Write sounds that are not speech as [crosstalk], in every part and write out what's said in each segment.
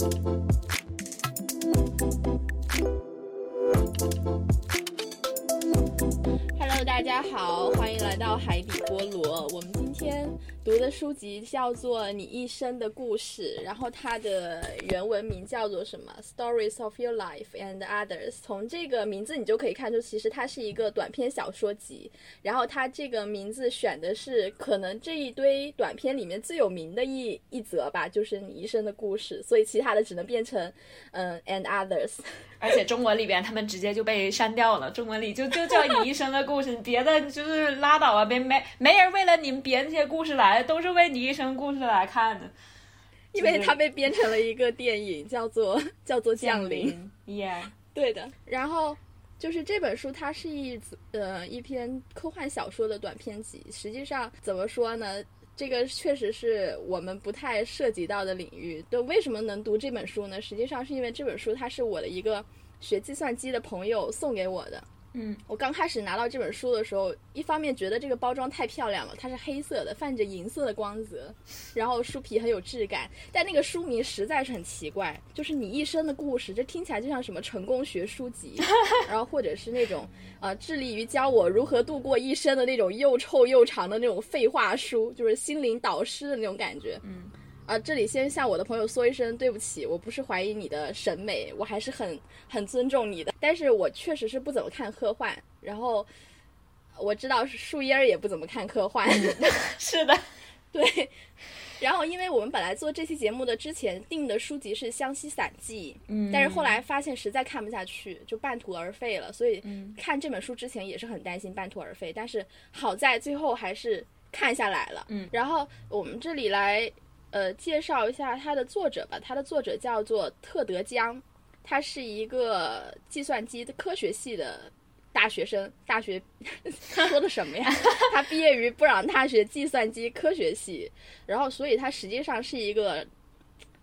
Hello，大家好，欢迎来到海底菠萝。我们今天读的书籍叫做《你一生的故事》，然后它的原文名叫做什么？Stories of Your Life and Others。从这个名字你就可以看出，其实它是一个短篇小说集。然后它这个名字选的是可能这一堆短片里面最有名的一一则吧，就是你一生的故事。所以其他的只能变成嗯 and others。而且中文里边他们直接就被删掉了，中文里就就叫你一生的故事，别的就是拉倒啊，别没没人为了你们别那些故事来，都是为你一生故事来看的，因为它被编成了一个电影，叫做 [laughs] 叫做《降临》。耶，对的。然后就是这本书，它是一呃一篇科幻小说的短篇集。实际上怎么说呢？这个确实是我们不太涉及到的领域。对，为什么能读这本书呢？实际上是因为这本书它是我的一个学计算机的朋友送给我的。嗯，我刚开始拿到这本书的时候，一方面觉得这个包装太漂亮了，它是黑色的，泛着银色的光泽，然后书皮很有质感。但那个书名实在是很奇怪，就是你一生的故事，这听起来就像什么成功学书籍，[laughs] 然后或者是那种呃致力于教我如何度过一生的那种又臭又长的那种废话书，就是心灵导师的那种感觉。嗯。啊，这里先向我的朋友说一声对不起，我不是怀疑你的审美，我还是很很尊重你的。但是我确实是不怎么看科幻，然后我知道树叶儿也不怎么看科幻 [laughs] [laughs] 是的，对。然后因为我们本来做这期节目的之前定的书籍是《湘西散记》，嗯，但是后来发现实在看不下去，就半途而废了。所以嗯看这本书之前也是很担心半途而废，但是好在最后还是看下来了。嗯然后我们这里来。呃，介绍一下它的作者吧。它的作者叫做特德·江，他是一个计算机科学系的大学生。大学 [laughs] 说的什么呀？他毕业于布朗大学计算机科学系，然后所以他实际上是一个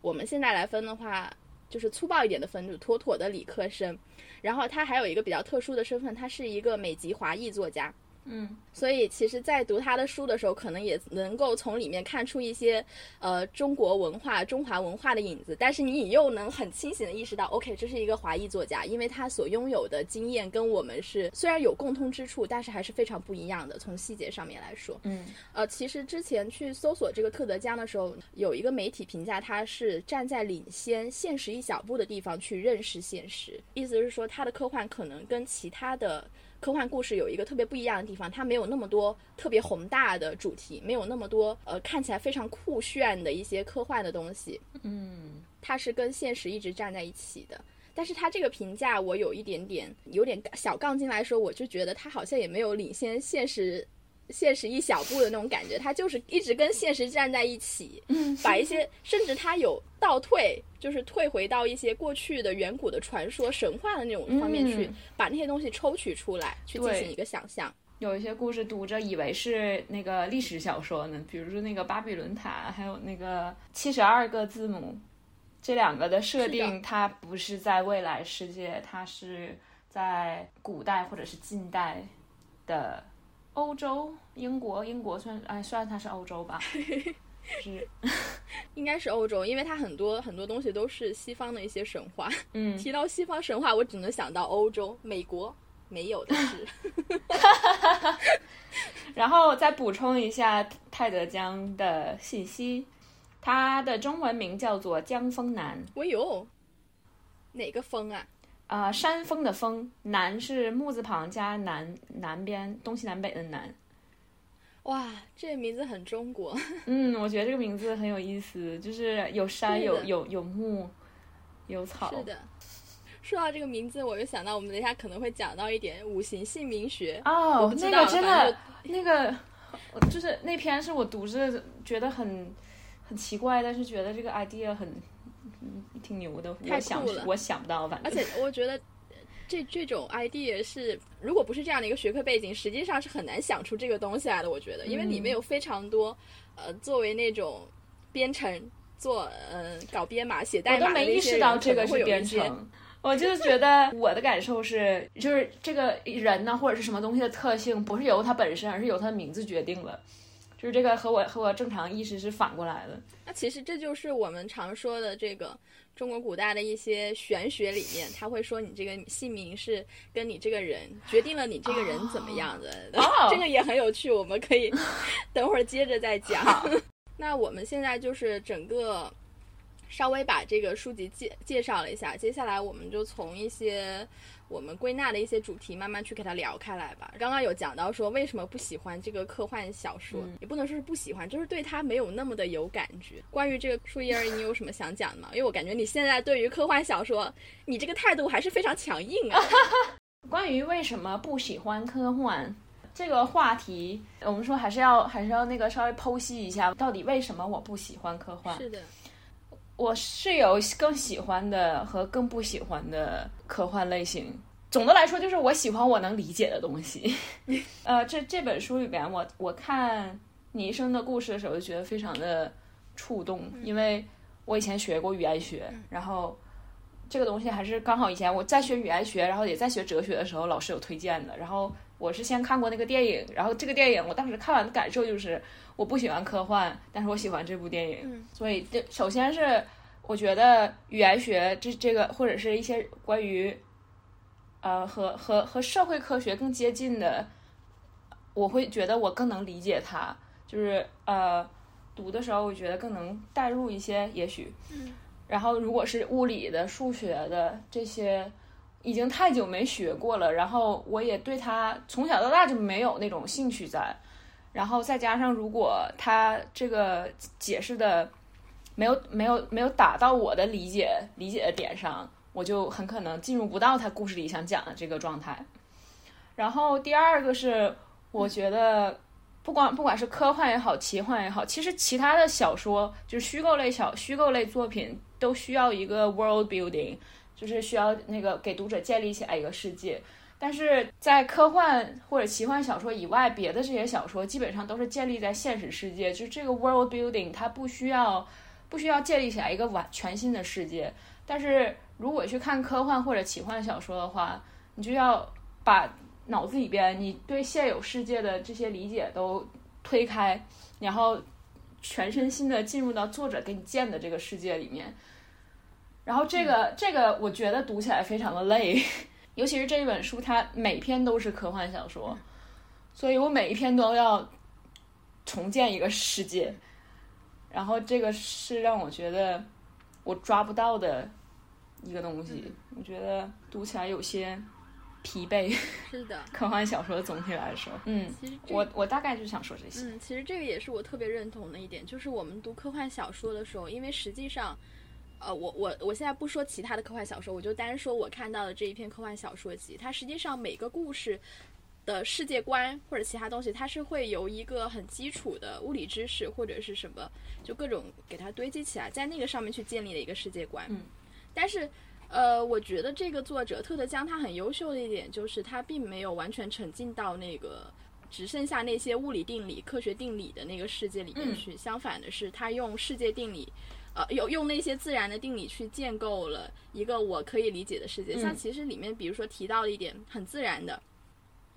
我们现在来分的话，就是粗暴一点的分，就是妥妥的理科生。然后他还有一个比较特殊的身份，他是一个美籍华裔作家。嗯，所以其实，在读他的书的时候，可能也能够从里面看出一些呃中国文化、中华文化的影子。但是你又能很清醒的意识到，OK，这是一个华裔作家，因为他所拥有的经验跟我们是虽然有共通之处，但是还是非常不一样的。从细节上面来说，嗯，呃，其实之前去搜索这个特德·江的时候，有一个媒体评价他是站在领先现实一小步的地方去认识现实，意思是说他的科幻可能跟其他的。科幻故事有一个特别不一样的地方，它没有那么多特别宏大的主题，没有那么多呃看起来非常酷炫的一些科幻的东西。嗯，它是跟现实一直站在一起的。但是它这个评价，我有一点点有点小杠精来说，我就觉得它好像也没有领先现实。现实一小步的那种感觉，他就是一直跟现实站在一起，[laughs] 把一 [laughs] 些甚至他有倒退，就是退回到一些过去的远古的传说、神话的那种方面去，把那些东西抽取出来，去进行一个想象。有一些故事读着以为是那个历史小说呢，比如说那个巴比伦塔，还有那个七十二个字母，这两个的设定，它不是在未来世界，它是在古代或者是近代的。欧洲、英国，英国算哎，算它是欧洲吧，[laughs] 是，[laughs] 应该是欧洲，因为它很多很多东西都是西方的一些神话。嗯，提到西方神话，我只能想到欧洲、美国没有的 [laughs] 是。然后再补充一下泰德江的信息，它的中文名叫做江枫南。我有，哪个枫啊？啊，山峰的峰，南是木字旁加南，南边东西南北的南。哇，这个名字很中国。[laughs] 嗯，我觉得这个名字很有意思，就是有山有有有木，有草。是的。说到这个名字，我就想到我们等一下可能会讲到一点五行姓名学。哦，那个真的，那个就是那篇是我读着觉得很很奇怪，但是觉得这个 idea 很。嗯，挺牛的，我想我想不到，反正而且 [laughs] 我觉得这这种 idea 是，如果不是这样的一个学科背景，实际上是很难想出这个东西来的。我觉得，因为里面有非常多，呃，作为那种编程做，嗯，搞编码写代码的那些人，这个是编程。我就觉得我的感受是，就是这个人呢，或者是什么东西的特性，不是由它本身，而是由它的名字决定了。就是这个和我和我正常意识是反过来的。那其实这就是我们常说的这个中国古代的一些玄学里面，他会说你这个姓名是跟你这个人决定了你这个人怎么样的。哦 [laughs] 这个也很有趣，我们可以 [laughs] 等会儿接着再讲。那我们现在就是整个稍微把这个书籍介介绍了一下，接下来我们就从一些我们归纳的一些主题慢慢去给它聊开来吧。刚刚有讲到说为什么不喜欢这个科幻小说，嗯也不能说是不喜欢，就是对它没有那么的有感觉。关于这个树叶儿，你有什么想讲的吗？因为我感觉你现在对于科幻小说，你这个态度还是非常强硬啊。[laughs] 关于为什么不喜欢科幻这个话题，我们说还是要还是要那个稍微剖析一下，到底为什么我不喜欢科幻？是的，我是有更喜欢的和更不喜欢的科幻类型。总的来说，就是我喜欢我能理解的东西。[laughs] 呃，这这本书里边，我我看你一生的故事的时候，就觉得非常的触动，因为我以前学过语言学，然后这个东西还是刚好以前我在学语言学，然后也在学哲学的时候，老师有推荐的。然后我是先看过那个电影，然后这个电影我当时看完的感受就是，我不喜欢科幻，但是我喜欢这部电影。嗯所以这首先是我觉得语言学这这个或者是一些关于呃和和和社会科学更接近的，我会觉得我更能理解它，就是呃读的时候我觉得更能代入一些，也许。嗯然后如果是物理的、数学的这些。已经太久没学过了，然后我也对它从小到大就没有那种兴趣在，然后再加上如果它这个解释的没有没有没有打到我的理解理解的点上，我就很可能进入不到他故事里想讲的这个状态。然后第二个是，我觉得不管不管是科幻也好，奇幻也好，其实其他的小说就是虚构类小虚构类作品都需要一个 world building，就是需要那个给读者建立起来一个世界。但是在科幻或者奇幻小说以外，别的这些小说基本上都是建立在现实世界，就是这个 world building 它不需要不需要建立起来一个完全新的世界。但是如果去看科幻或者奇幻小说的话，你就要把脑子里边你对现有世界的这些理解都推开，然后全身心的进入到作者给你建的这个世界里面。然后这个、这个我觉得读起来非常的累，[laughs] 尤其是这一本书，它每篇都是科幻小说，所以我每一篇都要重建一个世界。然后这个是让我觉得我抓不到的一个东西，我觉得读起来有些疲惫。[laughs] 是的，科幻小说总体来说，嗯，其实我我大概就想说这些。嗯，其实这个也是我特别认同的一点，就是我们读科幻小说的时候，因为实际上，呃，我我我现在不说其他的科幻小说，我就单说我看到的这一篇科幻小说集，它实际上每个故事的世界观或者其他东西，它是会由一个很基础的物理知识或者是什么，就各种给它堆积起来，在那个上面去建立的一个世界观。嗯，但是。呃，我觉得这个作者特德·江他很优秀的一点就是他并没有完全沉浸到那个只剩下那些物理定理、科学定理的那个世界里面去。相反的是，他用世界定理，呃，有用那些自然的定理去建构了一个我可以理解的世界。像其实里面，比如说提到了一点很自然的，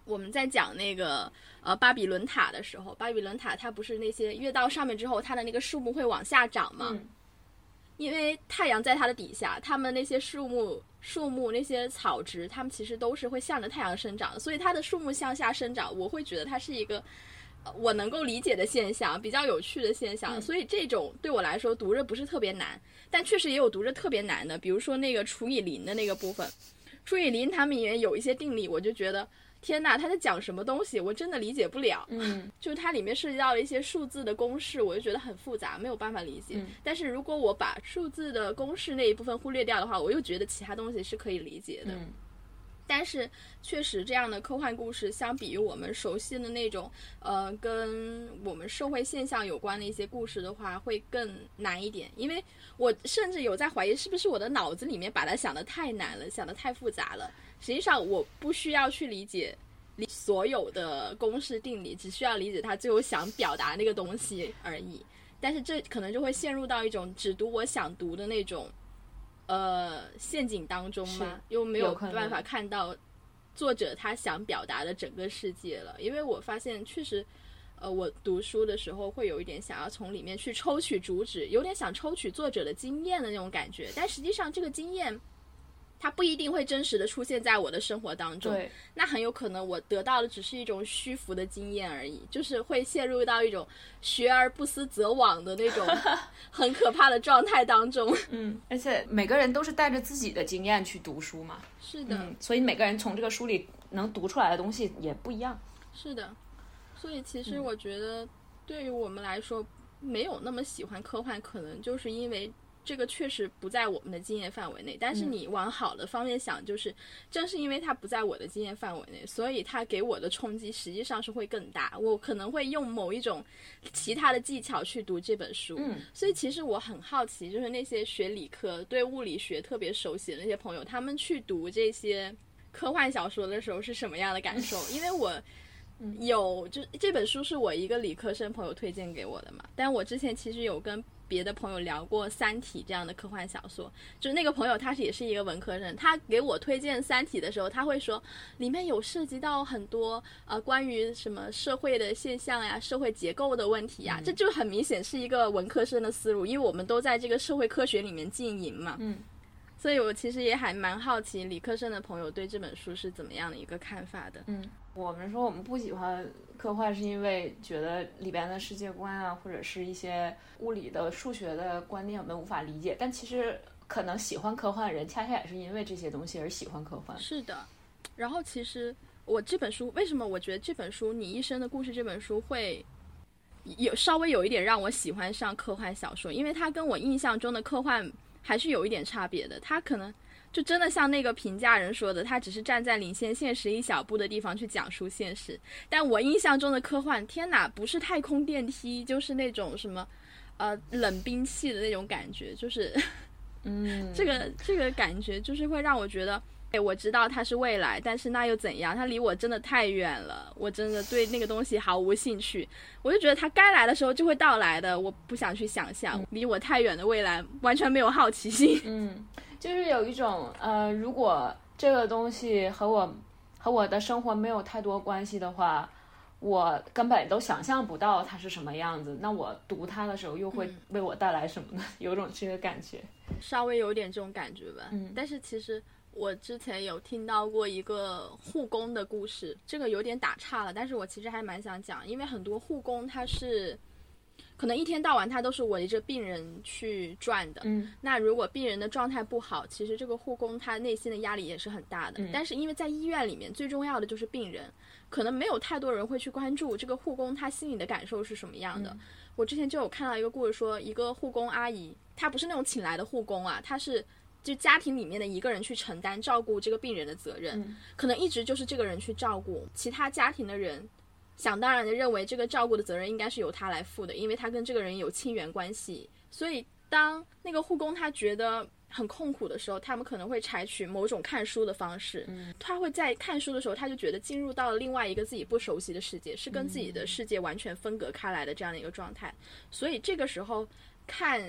我们在讲那个呃巴比伦塔的时候，巴比伦塔它不是那些越到上面之后，它的那个树木会往下长吗？嗯因为太阳在它的底下，它们那些树木、树木那些草植，它们其实都是会向着太阳生长的，所以它的树木向下生长，我会觉得它是一个呃我能够理解的现象，比较有趣的现象。嗯所以这种对我来说读着不是特别难，但确实也有读着特别难的，比如说那个除以零的那个部分，除以零它们也有一些定理，我就觉得。天呐，他在讲什么东西？我真的理解不了。嗯 [laughs] 就它里面涉及到了一些数字的公式，我就觉得很复杂，没有办法理解。嗯但是如果我把数字的公式那一部分忽略掉的话，我又觉得其他东西是可以理解的。嗯但是确实，这样的科幻故事相比于我们熟悉的那种，呃，跟我们社会现象有关的一些故事的话，会更难一点。因为我甚至有在怀疑，是不是我的脑子里面把它想的太难了，想的太复杂了。实际上，我不需要去理解理所有的公式定理，只需要理解它最后想表达那个东西而已。但是这可能就会陷入到一种只读我想读的那种。呃，陷阱当中嘛，又没有办法看到作者他想表达的整个世界了。因为我发现，确实，呃，我读书的时候会有一点想要从里面去抽取主旨，有点想抽取作者的经验的那种感觉，但实际上这个经验。它不一定会真实的出现在我的生活当中，对，那很有可能我得到的只是一种虚浮的经验而已，就是会陷入到一种学而不思则罔的那种 [laughs] 很可怕的状态当中。嗯，而且每个人都是带着自己的经验去读书嘛，是的，所以每个人从这个书里能读出来的东西也不一样。是的，所以其实我觉得对于我们来说，没有那么喜欢科幻，可能就是因为。这个确实不在我们的经验范围内，但是你往好的方面想，就是正是因为它不在我的经验范围内，所以它给我的冲击实际上是会更大。我可能会用某一种其他的技巧去读这本书，所以其实我很好奇，就是那些学理科、对物理学特别熟悉的那些朋友，他们去读这些科幻小说的时候是什么样的感受？因为我有，就这本书是我一个理科生朋友推荐给我的嘛，但我之前其实有跟。别的朋友聊过《三体》这样的科幻小说，就是那个朋友他是也是一个文科生，他给我推荐《三体》的时候，他会说里面有涉及到很多呃关于什么社会的现象呀、社会结构的问题呀，这就很明显是一个文科生的思路，因为我们都在这个社会科学里面经营嘛。嗯，所以我其实也还蛮好奇理科生的朋友对这本书是怎么样的一个看法的。嗯，我们说我们不喜欢。科幻是因为觉得里边的世界观啊，或者是一些物理的、数学的观念我们无法理解。但其实可能喜欢科幻的人，恰恰也是因为这些东西而喜欢科幻。是的。然后其实我这本书为什么我觉得这本书《你一生的故事》这本书会有稍微有一点让我喜欢上科幻小说，因为它跟我印象中的科幻还是有一点差别的。它可能。就真的像那个评价人说的，他只是站在领先现实一小步的地方去讲述现实。但我印象中的科幻，天哪，不是太空电梯，就是那种什么，呃，冷兵器的那种感觉，就是，[laughs] 嗯，这个这个感觉就是会让我觉得，哎，我知道它是未来，但是那又怎样？它离我真的太远了，我真的对那个东西毫无兴趣。我就觉得它该来的时候就会到来的，我不想去想象离我太远的未来，完全没有好奇心。[laughs] 嗯。就是有一种呃，如果这个东西和我和我的生活没有太多关系的话，我根本都想象不到它是什么样子。那我读它的时候又会为我带来什么呢？[laughs] 有种这个感觉，稍微有点这种感觉吧。嗯，但是其实我之前有听到过一个护工的故事，这个有点打岔了，但是我其实还蛮想讲，因为很多护工他是。可能一天到晚他都是围着病人去转的，嗯，那如果病人的状态不好，其实这个护工他内心的压力也是很大的。但是因为在医院里面最重要的就是病人，可能没有太多人会去关注这个护工他心里的感受是什么样的。我之前就有看到一个故事，说一个护工阿姨，她不是那种请来的护工啊，她是就家庭里面的一个人去承担照顾这个病人的责任，可能一直就是这个人去照顾其他家庭的人。想当然的认为这个照顾的责任应该是由他来负的，因为他跟这个人有亲缘关系。所以当那个护工他觉得很痛苦的时候，他们可能会采取某种看书的方式。嗯，他会在看书的时候，他就觉得进入到了另外一个自己不熟悉的世界，是跟自己的世界完全分隔开来的这样的一个状态。所以这个时候看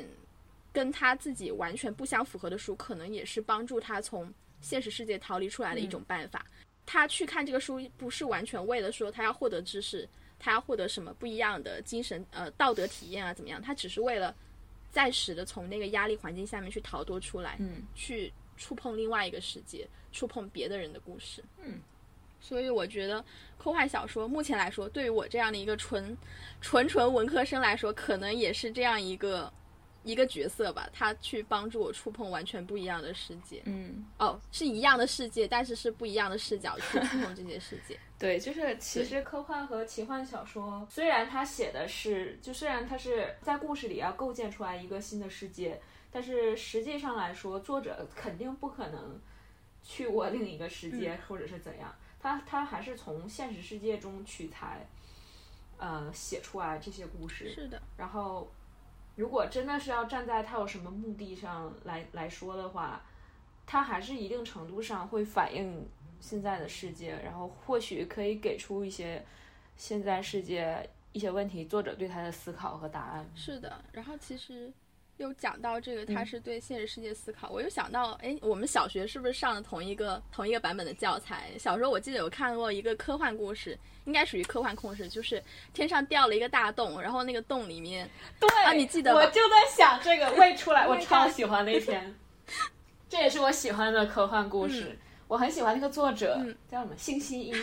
跟他自己完全不相符合的书，可能也是帮助他从现实世界逃离出来的一种办法。他去看这个书，不是完全为了说他要获得知识，他要获得什么不一样的精神呃道德体验啊怎么样？他只是为了暂时的从那个压力环境下面去逃脱出来，嗯，去触碰另外一个世界，触碰别的人的故事，嗯。所以我觉得科幻小说目前来说，对于我这样的一个纯纯纯文科生来说，可能也是这样一个。一个角色吧，他去帮助我触碰完全不一样的世界。嗯，哦，是一样的世界，但是是不一样的视角去触碰这些世界。[laughs] 对，就是其实科幻和奇幻小说，虽然他写的是，就虽然他是在故事里要构建出来一个新的世界，但是实际上来说，作者肯定不可能去过另一个世界，或者是怎样。他他还是从现实世界中取材，呃，写出来这些故事。是的，然后。如果真的是要站在他有什么目的上来来说的话，他还是一定程度上会反映现在的世界，然后或许可以给出一些现在世界一些问题，作者对他的思考和答案。是的，然后其实又讲到这个，他嗯是对现实世界思考，我又想到，哎，我们小学是不是上了同一个同一个版本的教材？小时候我记得有看过一个科幻故事，应该属于科幻故事，就是天上掉了一个大洞，然后那个洞里面，[laughs] 对啊你记得吧我就在想这个未出来，Oh 我 [laughs] 超喜欢那 [laughs] 篇，这也是我喜欢的科幻故事。我很喜欢那个作者，嗯叫什么？信息一。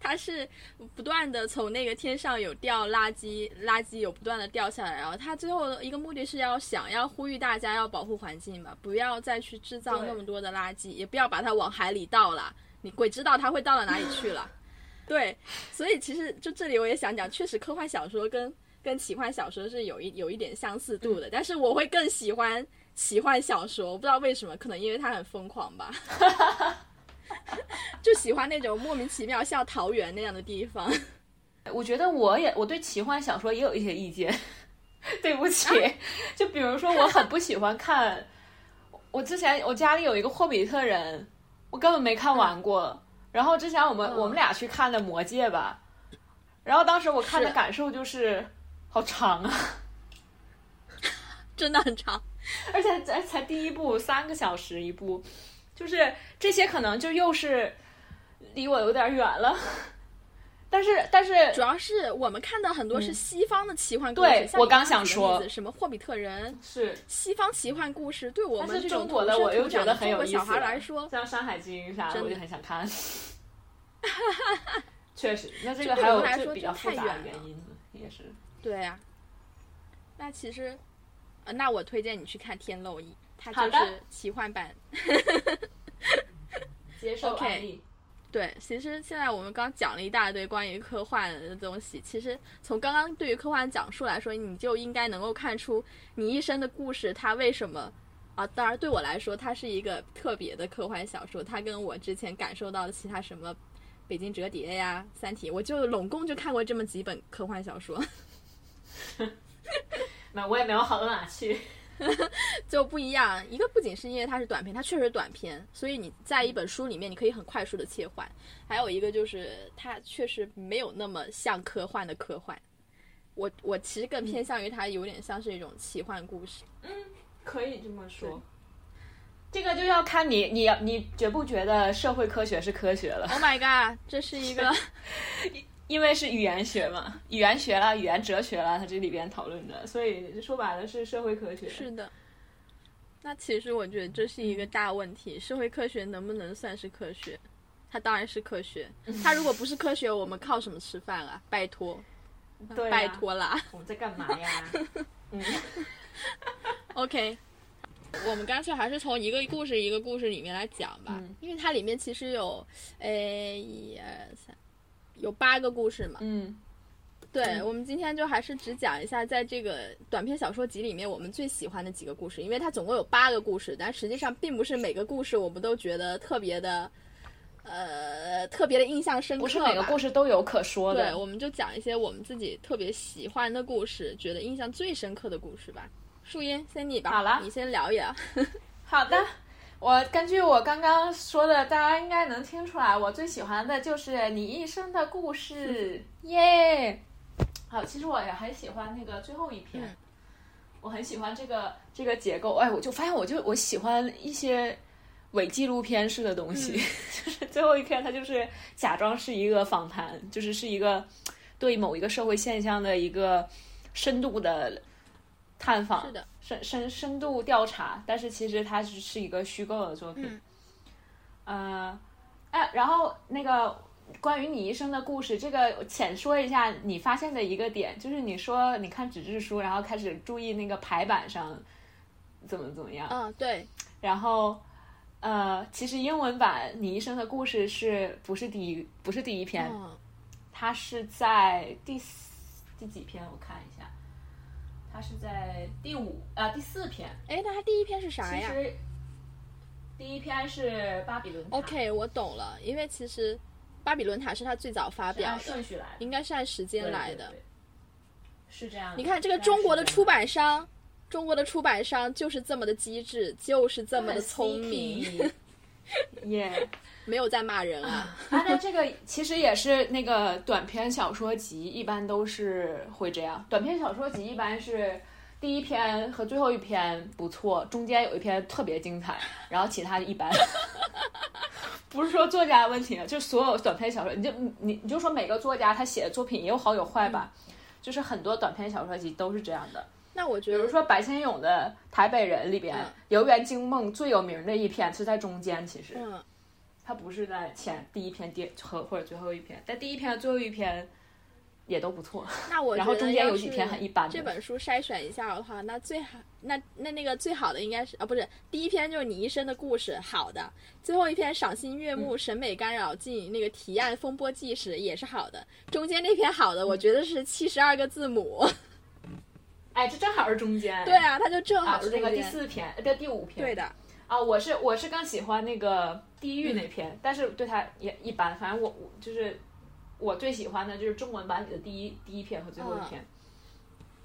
它是不断的从那个天上有掉垃圾，垃圾有不断的掉下来，然后它最后的一个目的是要想要呼吁大家要保护环境嘛，不要再去制造那么多的垃圾，也不要把它往海里倒了，你鬼知道它会倒到哪里去了。[laughs] 对，所以其实就这里我也想讲，确实科幻小说跟跟奇幻小说是有一有一点相似度的，但是我会更喜欢奇幻小说，我不知道为什么，可能因为它很疯狂吧。[laughs] [laughs] [laughs] 就喜欢那种莫名其妙像桃园那样的地方。[laughs] 我觉得我也我对奇幻小说也有一些意见，对不起，[laughs] 就比如说我很不喜欢看，我之前我家里有一个霍比特人，我根本没看完过。然后之前我们、嗯我们俩去看的《魔戒》吧，然后当时我看的感受就是好长啊，真的很长。而且才才第一部三个小时一部，就是这些可能就又是离我有点远了。但是但是主要是我们看的很多是西方的奇幻故事，嗯对像你我刚想说什么霍比特人，是西方奇幻故事对我们中国的我又觉得很有意思小孩来说，像《山海经》啥的，我就很想看。[laughs] 确实，那这这个还有就比较太复杂的原因呢，也是。对呀、那其实，呃，那我推荐你去看《天漏一》，它就是奇幻版。[laughs] 接受 OK 案例。对，其实现在我们刚讲了一大堆关于科幻的东西，其实从刚刚对于科幻讲述来说，你就应该能够看出你一生的故事它为什么啊。当然，对我来说，它是一个特别的科幻小说，它跟我之前感受到的其他什么。北京折叠呀，《三体》，我就拢共就看过这么几本科幻小说，[laughs] 那我也没有好到哪去。[laughs] 就不一样。一个不仅是因为它是短篇，它确实短篇，所以你在一本书里面你可以很快速的切换。还有一个就是它确实没有那么像科幻的科幻。我我其实更偏向于它有点像是一种奇幻故事。嗯可以这么说。这个就要看你，你你觉不觉得社会科学是科学了？Oh my god，这是一个因为是语言学嘛，语言学啦、语言哲学啦，它这里边讨论的，所以说白了是社会科学。是的。那其实我觉得这是一个大问题，社会科学能不能算是科学？它当然是科学，它如果不是科学，我们靠什么吃饭啊？拜托，对、啊，拜托啦。我们在干嘛呀？[laughs] 嗯，OK，我们干脆还是从一个故事一个故事里面来讲吧，嗯因为它里面其实有，哎，一二三，有八个故事嘛。嗯，对，我们今天就还是只讲一下，在这个短篇小说集里面我们最喜欢的几个故事，因为它总共有八个故事，但实际上并不是每个故事我们都觉得特别的，呃，特别的印象深刻。不是每个故事。都有可说的对，的。我们就讲一些我们自己特别喜欢的故事，觉得印象最深刻的故事吧。树荫，先你吧，好了你先聊一聊。[laughs] 好的，我根据我刚刚说的，大家应该能听出来，我最喜欢的就是你一生的故事，耶！好，其实我也很喜欢那个最后一篇，嗯。我很喜欢这个这个结构。哎，我就发现，我就我喜欢一些伪纪录片式的东西，[laughs] 就是最后一篇它就是假装是一个访谈，就是是一个对某一个社会现象的一个深度的探访。是的，深深深度调查，但是其实它是是一个虚构的作品。嗯呃，哎，然后那个关于你一生的故事，这个浅说一下你发现的一个点，就是你说你看纸质书，然后开始注意那个排版上怎么怎么样，嗯，对，然后。呃，其实英文版《你一生的故事》是不是第一不是第一篇？嗯，它是在第四第几篇？我看一下，它是在第五啊、第四篇。哎，那它第一篇是啥呀其实第一篇是巴比伦塔？OK，我懂了，因为其实巴比伦塔是他最早发表的，顺序来的，应该是按时间来的。，对对是这样的。你看这个中国的出版商，中国的出版商就是这么的机智，就是这么的聪明，[laughs] 耶没有在骂人啊。啊，那这个其实也是那个短篇小说集，一般都是会这样。短篇小说集一般是第一篇和最后一篇不错，中间有一篇特别精彩，然后其他的一般。[laughs] 不是说作家的问题，就所有短篇小说，你就你你就说每个作家他写的作品也有好有坏吧，就是很多短篇小说集都是这样的。那我觉得，比如说白先勇的《台北人》里边，《游园惊梦》最有名的一篇是在中间，其实，嗯，它不是在前第一篇第和或者最后一篇，但第一篇和最后一篇也都不错。那我 [laughs] 然后中间有几篇很一般的。这本书筛选一下的话，那最好那那那个最好的应该是啊，不是第一篇就是你一生的故事，好的。最后一篇赏心悦目、审美干扰尽那个提案风波纪实也是好的。中间那篇好的，我觉得是七十二个字母。哎，这正好是中间。对啊，它就正好是那个第四篇，呃，第五篇。对的。啊，我是我是更喜欢那个地狱那篇，但是对它也一般。反正我我就是我最喜欢的就是中文版里的第一第一篇和最后一篇。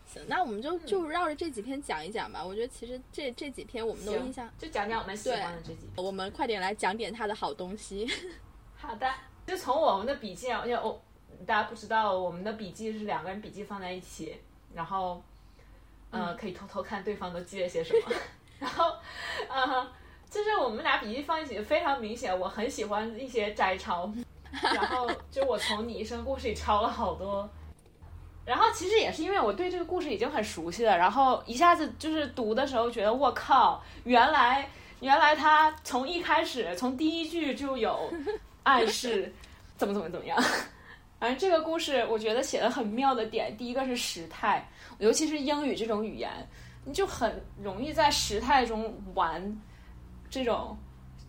行，那我们就就绕着这几篇讲一讲吧。我觉得其实这这几篇我们都印象。就讲讲我们喜欢的这几。我们快点来讲点他的好东西。[laughs] 好的，就从我们的笔记，因为我大家不知道，我们的笔记是两个人笔记放在一起，然后。嗯，可以偷偷看对方都记了些什么，然后，嗯，就是我们俩笔记放一起非常明显，我很喜欢一些摘抄，[laughs] 然后就我从你一生故事里抄了好多，然后其实也是因为我对这个故事已经很熟悉了，然后一下子就是读的时候觉得我靠，原来原来他从一开始从第一句就有 [laughs] 暗示，怎么怎么怎么样。反正这个故事，我觉得写的很妙的点，第一个是时态，尤其是英语这种语言，你就很容易在时态中玩这种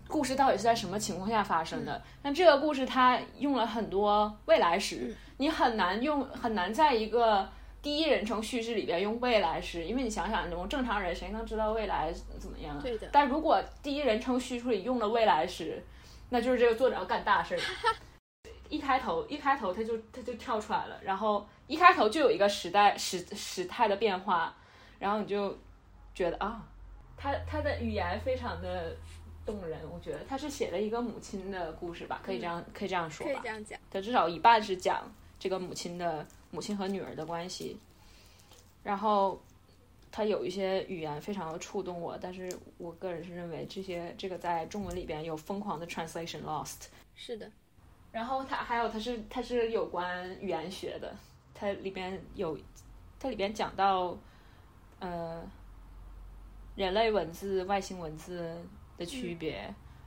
故事到底是在什么情况下发生的。但这个故事它用了很多未来时，你很难用很难在一个第一人称叙事里边用未来时，因为你想想，我们正常人谁能知道未来怎么样？对的。但如果第一人称叙述里用了未来时，那就是这个作者要干大事儿。[laughs] 一开头，一开头他就他就跳出来了，然后一开头就有一个时代时时态的变化，然后你就觉得啊，他他的语言非常的动人，我觉得他是写了一个母亲的故事吧，可以这样可以这样说吧，可以这样讲，他至少一半是讲这个母亲的母亲和女儿的关系，然后他有一些语言非常的触动我，但是我个人是认为这些这个在中文里边有疯狂的 translation lost，是的。然后它还有，它是它是有关语言学的，它里边有，它里边讲到，呃，人类文字、外星文字的区别。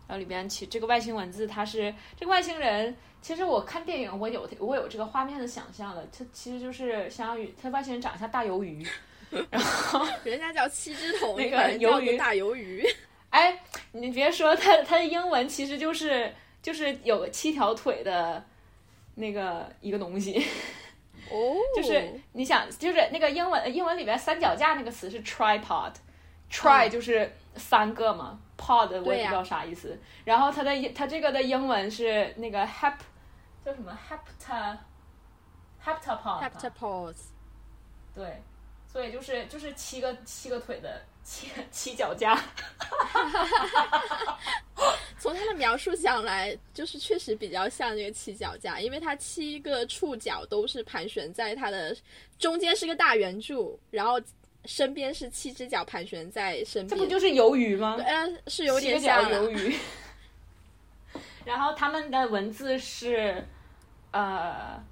然后里边其这个外星文字，它是这个外星人。其实我看电影，我有我有这个画面的想象了。它其实就是相当于，它外星人长得像大鱿鱼，[laughs] 然后人家叫七只头，那个鱿鱼大鱿鱼。哎，你别说，它它的英文其实就是。就是有七条腿的那个一个东西，哦，就是你想，就是那个英文英文里面三脚架那个词是 tripod，try 就是三个嘛，pod 我也不知道啥意思。然后它的它这个的英文是那个 hep 叫什么 hepta heptapod，对，所以就是就是七个七个腿的。七 [laughs] 七脚架，[laughs] 从他的描述想来，就是确实比较像那个七脚架，因为它七个触角都是盘旋在它的中间，是个大圆柱，然后身边是七只脚盘旋在身边，这不就是鱿鱼吗？嗯，是有点像鱿鱼。[laughs] 然后他们的文字是呃，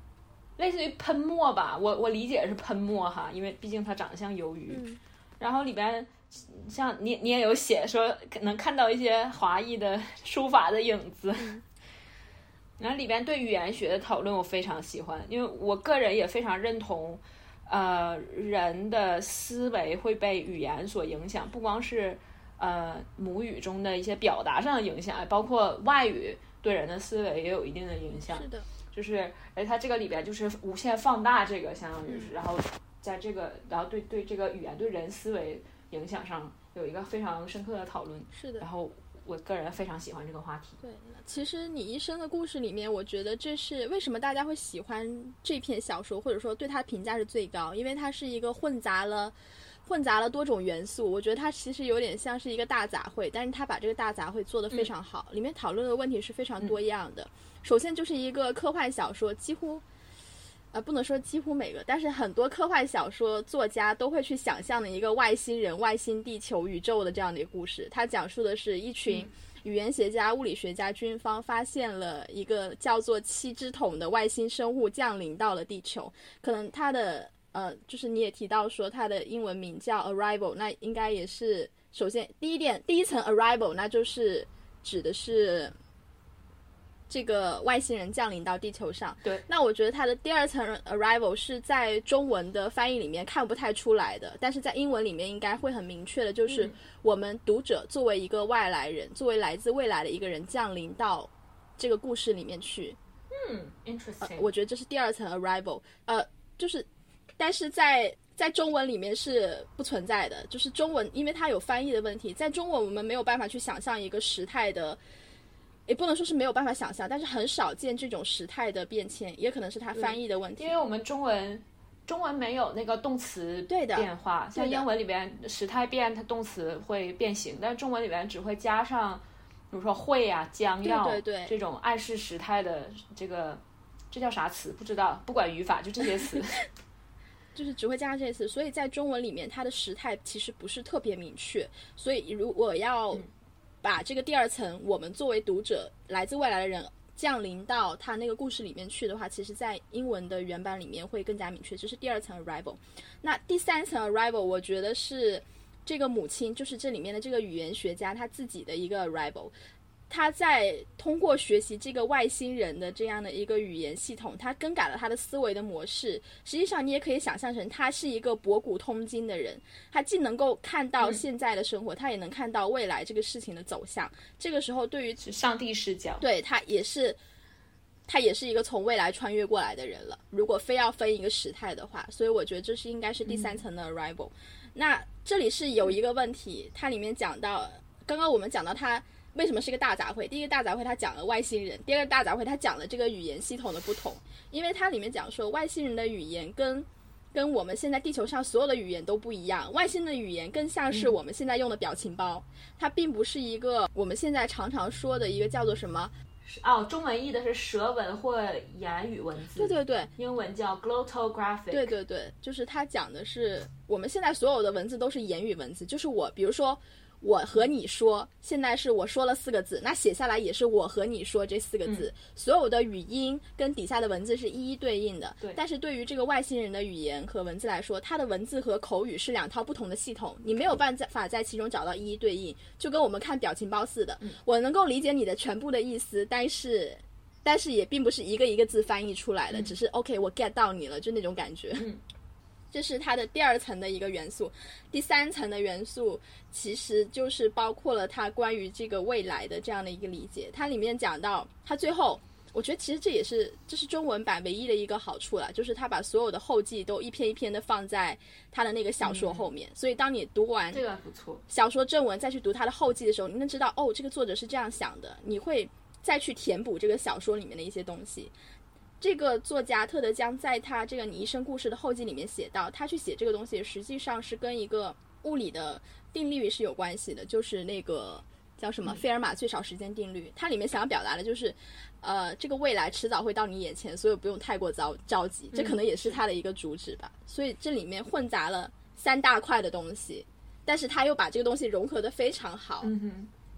类似于喷墨吧，我我理解是喷墨哈，因为毕竟它长得像鱿鱼，然后里边。像你，你也有写说能看到一些华裔的书法的影子，[laughs] 然后里边对语言学的讨论我非常喜欢，因为我个人也非常认同，呃，人的思维会被语言所影响，不光是呃母语中的一些表达上的影响，包括外语对人的思维也有一定的影响。是的，就是而它这个里边就是无限放大这个，相当于是，然后在这个，然后对对这个语言对人思维。影响上有一个非常深刻的讨论，是的。然后我个人非常喜欢这个话题。对，其实你一生的故事里面，我觉得这是为什么大家会喜欢这篇小说，或者说对它评价是最高，因为它是一个混杂了混杂了多种元素。我觉得它其实有点像是一个大杂烩，但是它把这个大杂烩做得非常好，里面讨论的问题是非常多样的。首先就是一个科幻小说，几乎。呃，不能说几乎每个，但是很多科幻小说作家都会去想象的一个外星人、外星地球、宇宙的这样的一个故事。它讲述的是一群语言学家、物理学家、军方发现了一个叫做七只桶的外星生物降临到了地球。可能它的呃，就是你也提到说它的英文名叫 Arrival，那应该也是首先第一点，第一层 Arrival，那就是指的是。这个外星人降临到地球上，对。那我觉得它的第二层 arrival 是在中文的翻译里面看不太出来的，但是在英文里面应该会很明确的，就是我们读者作为一个外来人，作为来自未来的一个人降临到这个故事里面去。嗯，interesting。我觉得这是第二层 arrival，呃，就是，但是在在中文里面是不存在的，就是中文因为它有翻译的问题，在中文我们没有办法去想象一个时态的。也不能说是没有办法想象，但是很少见这种时态的变迁，也可能是它翻译的问题。因为我们中文中文没有那个动词对的变化，像英文里边时态变，它动词会变形，但是中文里边只会加上，比如说会啊、将要对对这种暗示时态的这个，这叫啥词？不知道，不管语法，就这些词，[laughs] 就是只会加上这些词。所以在中文里面，它的时态其实不是特别明确。所以如果要。把这个第二层，我们作为读者，来自未来的人降临到他那个故事里面去的话，其实，在英文的原版里面会更加明确，这是第二层 arrival。那第三层 arrival，我觉得是这个母亲，就是这里面的这个语言学家他自己的一个 arrival。他在通过学习这个外星人的这样的一个语言系统，他更改了他的思维的模式。实际上，你也可以想象成他是一个博古通今的人，他既能够看到现在的生活，他也能看到未来这个事情的走向。这个时候，对于上帝视角，对他也是，他也是一个从未来穿越过来的人了。如果非要分一个时态的话，所以我觉得这是应该是第三层的 arrival。那这里是有一个问题，它里面讲到，刚刚我们讲到他。为什么是一个大杂烩？第一个大杂烩，它讲了外星人；第二个大杂烩，它讲了这个语言系统的不同。因为它里面讲说，外星人的语言跟跟我们现在地球上所有的语言都不一样。外星的语言更像是我们现在用的表情包，它并不是一个我们现在常常说的一个叫做什么？哦，中文译的是舌文或言语文字。对对对，英文叫 glottographic。对对对，就是它讲的是我们现在所有的文字都是言语文字，就是我，比如说。我和你说，现在是我说了四个字，那写下来也是我和你说这四个字。所有的语音跟底下的文字是一一对应的。对。但是对于这个外星人的语言和文字来说，它的文字和口语是两套不同的系统，你没有办法在其中找到一一对应，就跟我们看表情包似的。我能够理解你的全部的意思，但是，但是也并不是一个一个字翻译出来的，只是 OK，我 get 到你了，就那种感觉。嗯。这是它的第二层的一个元素，第三层的元素其实就是包括了它关于这个未来的这样的一个理解。它里面讲到，它最后，我觉得其实这也是这是中文版唯一的一个好处了，就是它把所有的后记都一篇一篇的放在它的那个小说后面，所以当你读完这个不错小说正文再去读它的后记的时候，你能知道哦，这个作者是这样想的，你会再去填补这个小说里面的一些东西。这个作家特德·江在他这个《你一生故事》的后记里面写到，他去写这个东西，实际上是跟一个物理的定律是有关系的，就是那个叫什么费尔马最少时间定律。它里面想要表达的就是，呃，这个未来迟早会到你眼前，所以不用太过着着急。这可能也是他的一个主旨吧。所以这里面混杂了三大块的东西，但是他又把这个东西融合的非常好。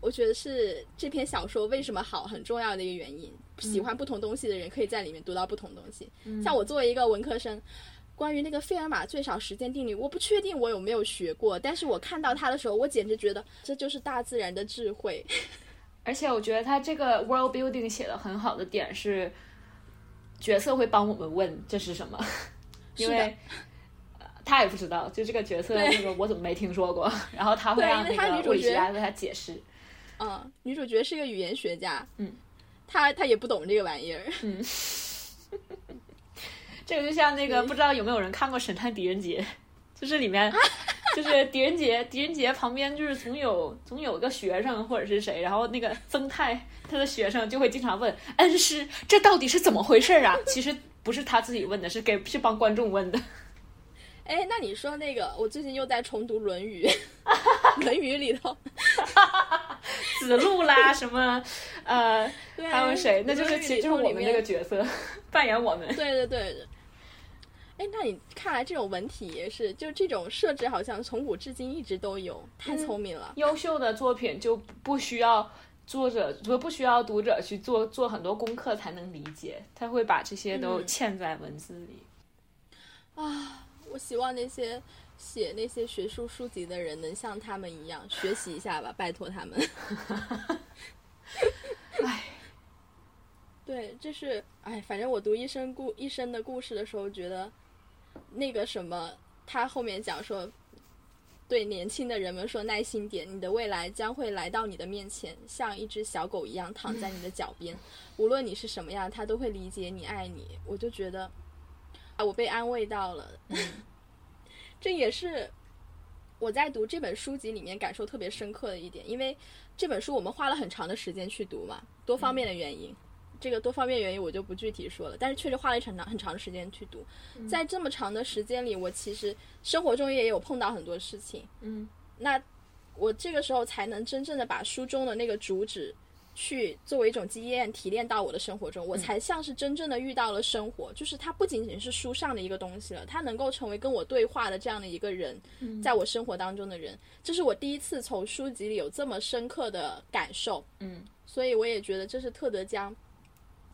我觉得是这篇小说为什么好很重要的一个原因。喜欢不同东西的人可以在里面读到不同东西。像我作为一个文科生，关于那个费尔马最少时间定律，我不确定我有没有学过，但是我看到它的时候，我简直觉得这就是大自然的智慧。[laughs] 而且我觉得他这个 world building 写的很好的点是，角色会帮我们问这是什么，[laughs] 因为他也不知道，就这个角色那个我怎么没听说过，然后他会让那个女主角为他解释。嗯，女主角是一个语言学家，嗯，她她也不懂这个玩意儿，嗯，[laughs] 这个就像那个不知道有没有人看过《神探狄仁杰》，就是里面 [laughs] 就是狄仁杰，狄仁杰旁边就是总有总有个学生或者是谁，然后那个曾泰他的学生就会经常问恩师，这到底是怎么回事啊？其实不是他自己问的，是给是帮观众问的。[laughs] 哎，那你说那个，我最近又在重读《论语》，《[laughs] 论语》里头，[laughs] 子路啦，什么，呃，还有谁？那就是其实就是我们那个角色扮演我们。对对对，哎，那你看来这种文体也是，就这种设置好像从古至今一直都有，太聪明了。优秀的作品就不需要作者，不不需要读者去做做很多功课才能理解，他会把这些都嵌在文字里。啊，我希望那些写那些学术书籍的人能像他们一样学习一下吧，拜托他们。[laughs] 哎。[laughs] 对，就是哎，反正我读一生故一生的故事的时候，觉得那个什么，他后面讲说，对年轻的人们说耐心点，你的未来将会来到你的面前，像一只小狗一样躺在你的脚边，[laughs] 无论你是什么样，他都会理解你、爱你。我就觉得啊，我被安慰到了。这也是我在读这本书籍里面感受特别深刻的一点，因为这本书我们花了很长的时间去读嘛，多方面的原因。这个多方面原因我就不具体说了，但是确实花了一长长很长的时间去读，在这么长的时间里，我其实生活中也有碰到很多事情，嗯，那我这个时候才能真正的把书中的那个主旨，去作为一种经验提炼到我的生活中，我才像是真正的遇到了生活，就是它不仅仅是书上的一个东西了，它能够成为跟我对话的这样的一个人，在我生活当中的人，这是我第一次从书籍里有这么深刻的感受，嗯，所以我也觉得这是特德江。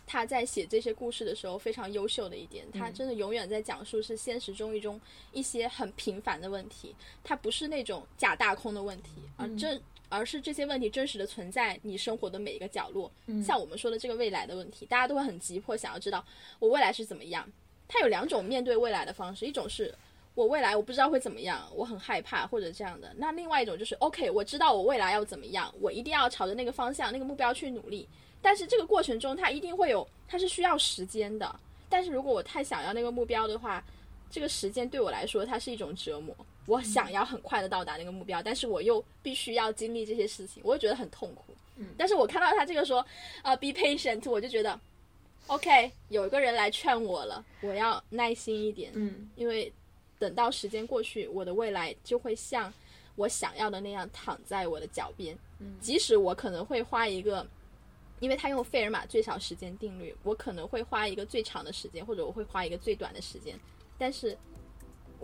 他在写这些故事的时候非常优秀的一点，他真的永远在讲述是现实中一种一些很平凡的问题，他不是那种假大空的问题，而真而是这些问题真实的存在你生活的每一个角落。像我们说的这个未来的问题，大家都会很急迫想要知道我未来是怎么样。它有两种面对未来的方式，一种是我未来我不知道会怎么样，我很害怕或者这样的；那另外一种就是 OK，我知道我未来要怎么样，我一定要朝着那个方向、那个目标去努力。但是这个过程中，它一定会有，它是需要时间的。但是如果我太想要那个目标的话，这个时间对我来说，它是一种折磨。我想要很快的到达那个目标，但是我又必须要经历这些事情，我会觉得很痛苦。嗯。但是我看到他这个说，啊，be patient，我就觉得，OK，有一个人来劝我了，我要耐心一点。嗯。因为等到时间过去，我的未来就会像我想要的那样躺在我的脚边。嗯。即使我可能会花一个。因为他用费尔马最少时间定律，我可能会花一个最长的时间，或者我会花一个最短的时间，但是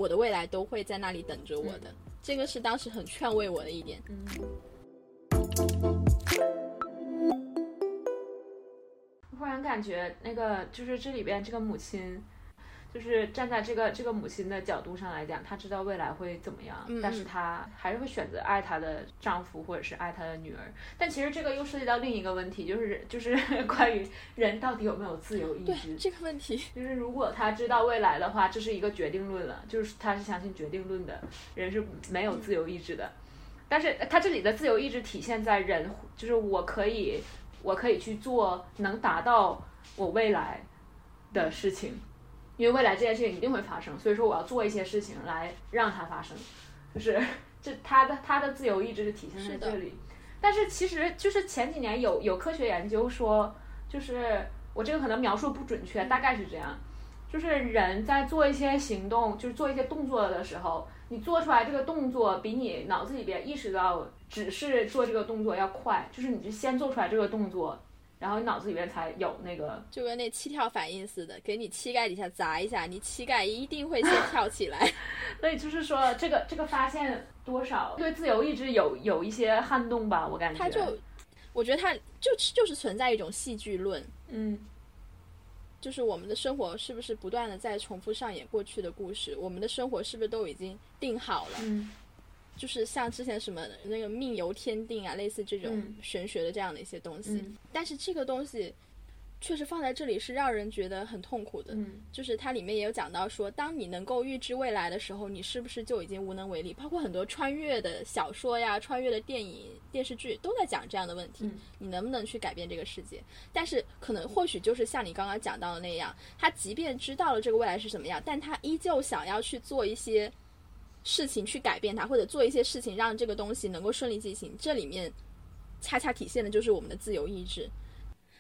我的未来都会在那里等着我的。这个是当时很劝慰我的一点。忽然感觉那个就是这里边这个母亲。就是站在这个这个母亲的角度上来讲，她知道未来会怎么样，但是她还是会选择爱她的丈夫或者是爱她的女儿。但其实这个又涉及到另一个问题，就是就是 [laughs] 关于人到底有没有自由意志这个问题。就是如果她知道未来的话，这是一个决定论了，就是她是相信决定论的人是没有自由意志的。但是她这里的自由意志体现在人，就是我可以我可以去做能达到我未来的事情。因为未来这件事情一定会发生，所以说我要做一些事情来让它发生，就是这他的他的自由意志是体现在这里。但是其实就是前几年有有科学研究说，就是我这个可能描述不准确，大概是这样，就是人在做一些行动，就是做一些动作的时候，你做出来这个动作比你脑子里边意识到只是做这个动作要快，就是你就先做出来这个动作。然后你脑子里面才有那个，就跟那七跳反应似的，给你膝盖底下砸一下，你膝盖一定会先跳起来。[laughs] 所以就是说，这个这个发现多少对自由意志有有一些撼动吧？我感觉。他就，我觉得他就就是存在一种戏剧论，嗯，就是我们的生活是不是不断的在重复上演过去的故事？我们的生活是不是都已经定好了？嗯。就是像之前什么那个命由天定啊，类似这种玄学的这样的一些东西，但是这个东西确实放在这里是让人觉得很痛苦的。就是它里面也有讲到说，当你能够预知未来的时候，你是不是就已经无能为力？包括很多穿越的小说呀、穿越的电影、电视剧都在讲这样的问题：你能不能去改变这个世界？但是可能或许就是像你刚刚讲到的那样，他即便知道了这个未来是什么样，但他依旧想要去做一些。事情去改变它，或者做一些事情让这个东西能够顺利进行，这里面恰恰体现的就是我们的自由意志。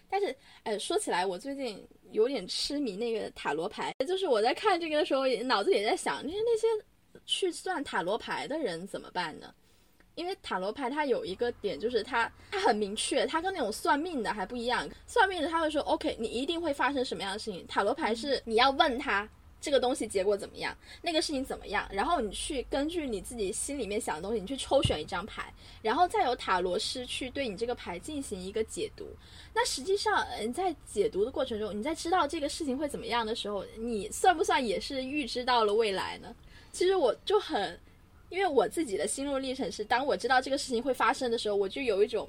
但是，哎，说起来，我最近有点痴迷那个塔罗牌，就是我在看这个的时候，脑子里也在想，那些那些去算塔罗牌的人怎么办呢？因为塔罗牌它有一个点，就是它它很明确，它跟那种算命的还不一样。算命的他会说，OK，你一定会发生什么样的事情？塔罗牌是你要问他。这个东西结果怎么样，那个事情怎么样，然后你去根据你自己心里面想的东西，你去抽选一张牌，然后再由塔罗师去对你这个牌进行一个解读。那实际上，嗯在解读的过程中，你在知道这个事情会怎么样的时候，你算不算也是预知到了未来呢？其实我就很，因为我自己的心路历程是，当我知道这个事情会发生的时候，我就有一种。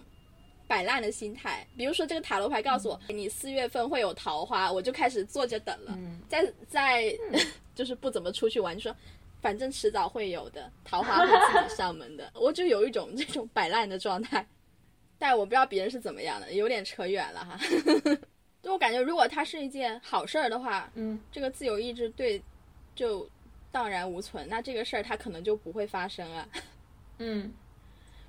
摆烂的心态，比如说这个塔罗牌告诉我你四月份会有桃花，我就开始坐着等了。在在 [laughs] 就是不怎么出去玩，就说反正迟早会有的，桃花会自己上门的。[laughs] 我就有一种这种摆烂的状态，[laughs] 但我不知道别人是怎么样的，有点扯远了哈。就我感觉，如果它是一件好事儿的话，嗯，这个自由意志对就荡然无存，那这个事儿它可能就不会发生啊。嗯。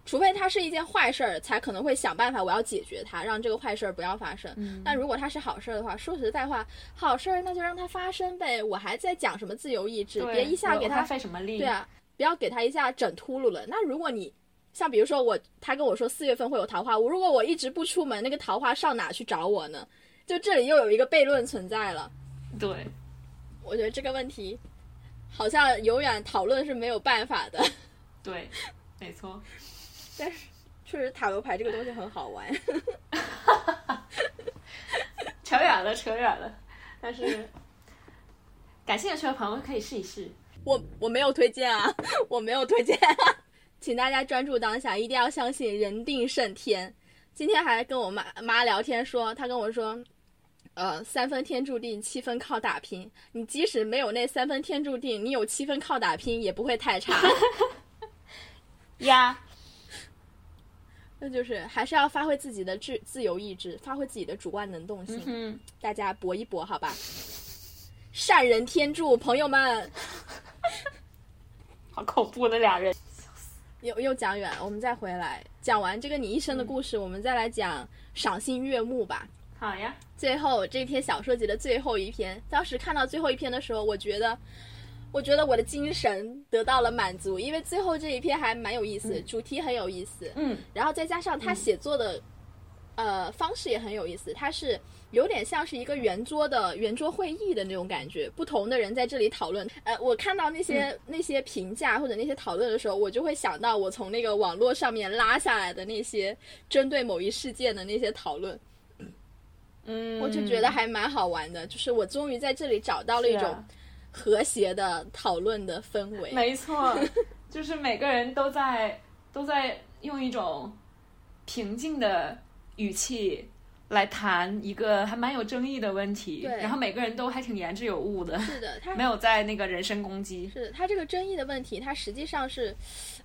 除非它是一件坏事儿，才可能会想办法，我要解决它，让这个坏事儿不要发生。但如果它是好事儿的话，说实在话，好事儿那就让它发生呗。我还在讲什么自由意志，别一下给他费什么力。对啊，不要给他一下整秃噜了。那如果你像比如说我，他跟我说四月份会有桃花，我如果我一直不出门，那个桃花上哪去找我呢？就这里又有一个悖论存在了。对，我觉得这个问题好像永远讨论是没有办法的。对，没错。但是，确实塔罗牌这个东西很好玩。扯远了，扯远了。但是，感兴趣的朋友可以试一试。我我没有推荐啊，我没有推荐。[laughs] 请大家专注当下，一定要相信人定胜天。今天还跟我妈妈聊天说，她跟我说，呃，三分天注定，七分靠打拼。你即使没有那三分天注定，你有七分靠打拼，也不会太差。呀。[laughs] 那就是还是要发挥自己的自自由意志，发挥自己的主观能动性。嗯，大家搏一搏，好吧？善人天助，朋友们。[laughs] 好恐怖的俩人。又又讲远，我们再回来讲完这个你一生的故事，我们再来讲赏心悦目吧。好呀。最后这篇小说集的最后一篇，当时看到最后一篇的时候，我觉得。我觉得我的精神得到了满足，因为最后这一篇还蛮有意思，主题很有意思，嗯，然后再加上他写作的，呃，方式也很有意思，他是有点像是一个圆桌的圆桌会议的那种感觉，不同的人在这里讨论，呃，我看到那些那些评价或者那些讨论的时候，我就会想到我从那个网络上面拉下来的那些针对某一事件的那些讨论，嗯，我就觉得还蛮好玩的，就是我终于在这里找到了一种。和谐的讨论的氛围，没错，就是每个人都在都在用一种平静的语气来谈一个还蛮有争议的问题，然后每个人都还挺言之有物的，是的，他没有在那个人身攻击。是他这个争议的问题，它实际上是，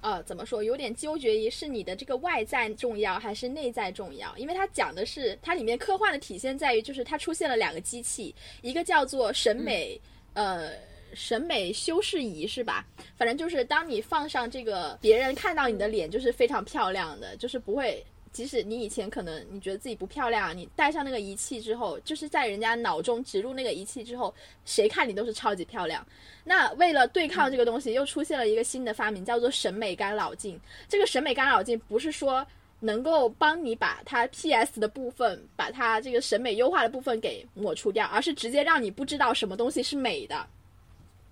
呃，怎么说，有点纠结于是你的这个外在重要还是内在重要？因为它讲的是它里面科幻的体现在于，就是它出现了两个机器，一个叫做审美。呃，审美修饰仪是吧？反正就是当你放上这个，别人看到你的脸就是非常漂亮的，就是不会，即使你以前可能你觉得自己不漂亮，你戴上那个仪器之后，就是在人家脑中植入那个仪器之后，谁看你都是超级漂亮。那为了对抗这个东西，又出现了一个新的发明，叫做审美干扰镜。这个审美干扰镜不是说。能够帮你把它 P.S 的部分，把它这个审美优化的部分给抹除掉，而是直接让你不知道什么东西是美的，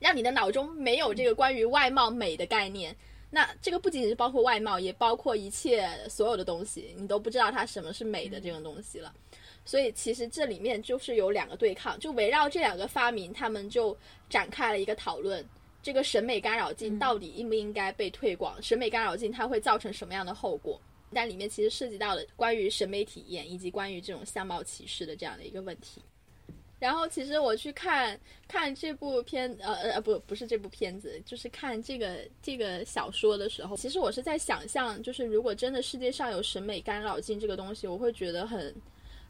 让你的脑中没有这个关于外貌美的概念。那这个不仅仅是包括外貌，也包括一切所有的东西，你都不知道它什么是美的这种东西了。所以其实这里面就是有两个对抗，就围绕这两个发明，他们就展开了一个讨论：这个审美干扰镜到底应不应该被推广？审美干扰镜它会造成什么样的后果？但里面其实涉及到了关于审美体验以及关于这种相貌歧视的这样的一个问题。然后其实我去看看这部片，呃呃不不是这部片子，就是看这个这个小说的时候，其实我是在想象，就是如果真的世界上有审美干扰镜这个东西，我会觉得很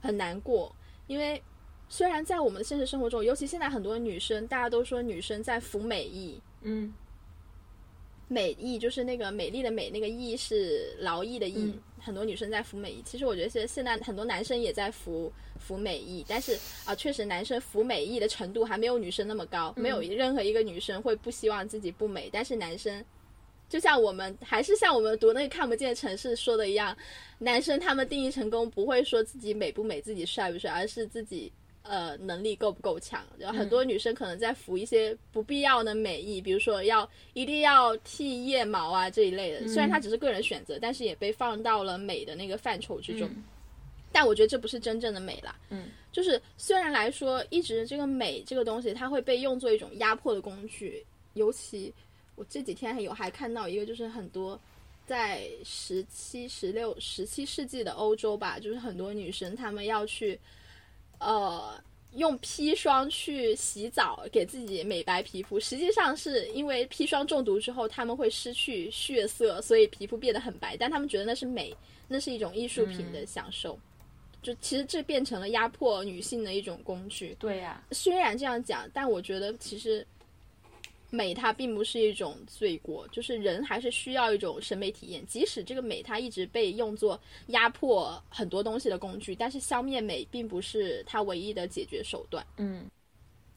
很难过。因为虽然在我们的现实生活中，尤其现在很多女生，大家都说女生在服美役，嗯。美意就是那个美丽的美，那个意是劳逸的逸。很多女生在服美意，其实我觉得现现在很多男生也在服服美意，但是啊，确实男生服美意的程度还没有女生那么高。没有任何一个女生会不希望自己不美，但是男生就像我们还是像我们读那个看不见城市说的一样，男生他们定义成功不会说自己美不美，自己帅不帅，而是自己呃能力够不够强。然后很多女生可能在服一些不必要的美意，比如说要一定要剃腋毛啊这一类的。虽然它只是个人选择，但是也被放到了美的那个范畴之中。但我觉得这不是真正的美啦。嗯，就是虽然来说，一直这个美这个东西，它会被用作一种压迫的工具。尤其我这几天还有还看到一个，就是很多在十七、十六、十七世纪的欧洲吧，就是很多女生她们要去呃用砒霜去洗澡，给自己美白皮肤。实际上是因为砒霜中毒之后，他们会失去血色，所以皮肤变得很白。但他们觉得那是美，那是一种艺术品的享受。就其实这变成了压迫女性的一种工具。对呀，虽然这样讲，但我觉得其实美它并不是一种罪过，就是人还是需要一种审美体验。即使这个美它一直被用作压迫很多东西的工具，但是消灭美并不是它唯一的解决手段。嗯，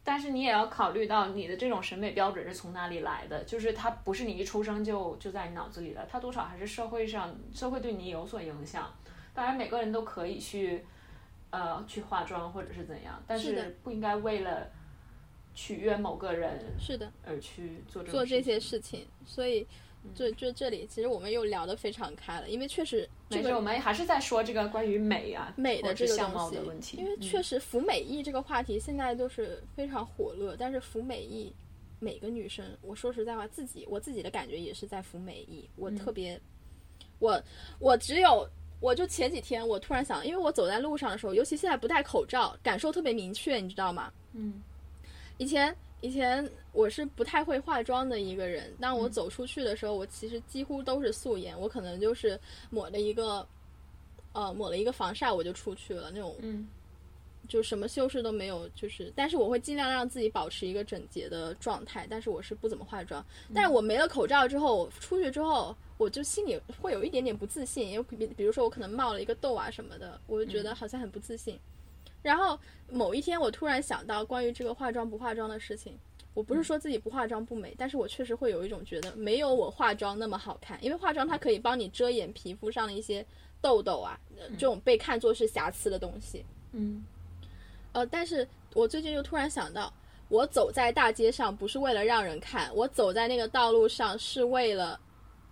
但是你也要考虑到你的这种审美标准是从哪里来的，就是它不是你一出生就就在你脑子里的，它多少还是社会上社会对你有所影响。当然，每个人都可以去，呃，去化妆或者是怎样，但是不应该为了取悦某个人是的而去做做这些事情。所以，就就这里，其实我们又聊得非常开了，因为确实，这个我们还是在说这个关于美啊美的这个相貌的问题。因为确实服美役这个话题现在都是非常火热，但是服美役每个女生，我说实在话，自己我自己的感觉也是在服美役。我特别，我我只有。我就前几天，我突然想，因为我走在路上的时候，尤其现在不戴口罩，感受特别明确，你知道吗？嗯。以前以前我是不太会化妆的一个人，当我走出去的时候，我其实几乎都是素颜，我可能就是抹了一个，呃，抹了一个防晒我就出去了那种。嗯。就什么修饰都没有，就是，但是我会尽量让自己保持一个整洁的状态，但是我是不怎么化妆。但是我没了口罩之后，我出去之后，我就心里会有一点点不自信，因为比比如说我可能冒了一个痘啊什么的，我就觉得好像很不自信。然后某一天，我突然想到关于这个化妆不化妆的事情，我不是说自己不化妆不美，但是我确实会有一种觉得没有我化妆那么好看，因为化妆它可以帮你遮掩皮肤上的一些痘痘啊，这种被看作是瑕疵的东西。嗯。呃，但是我最近又突然想到，我走在大街上不是为了让人看，我走在那个道路上是为了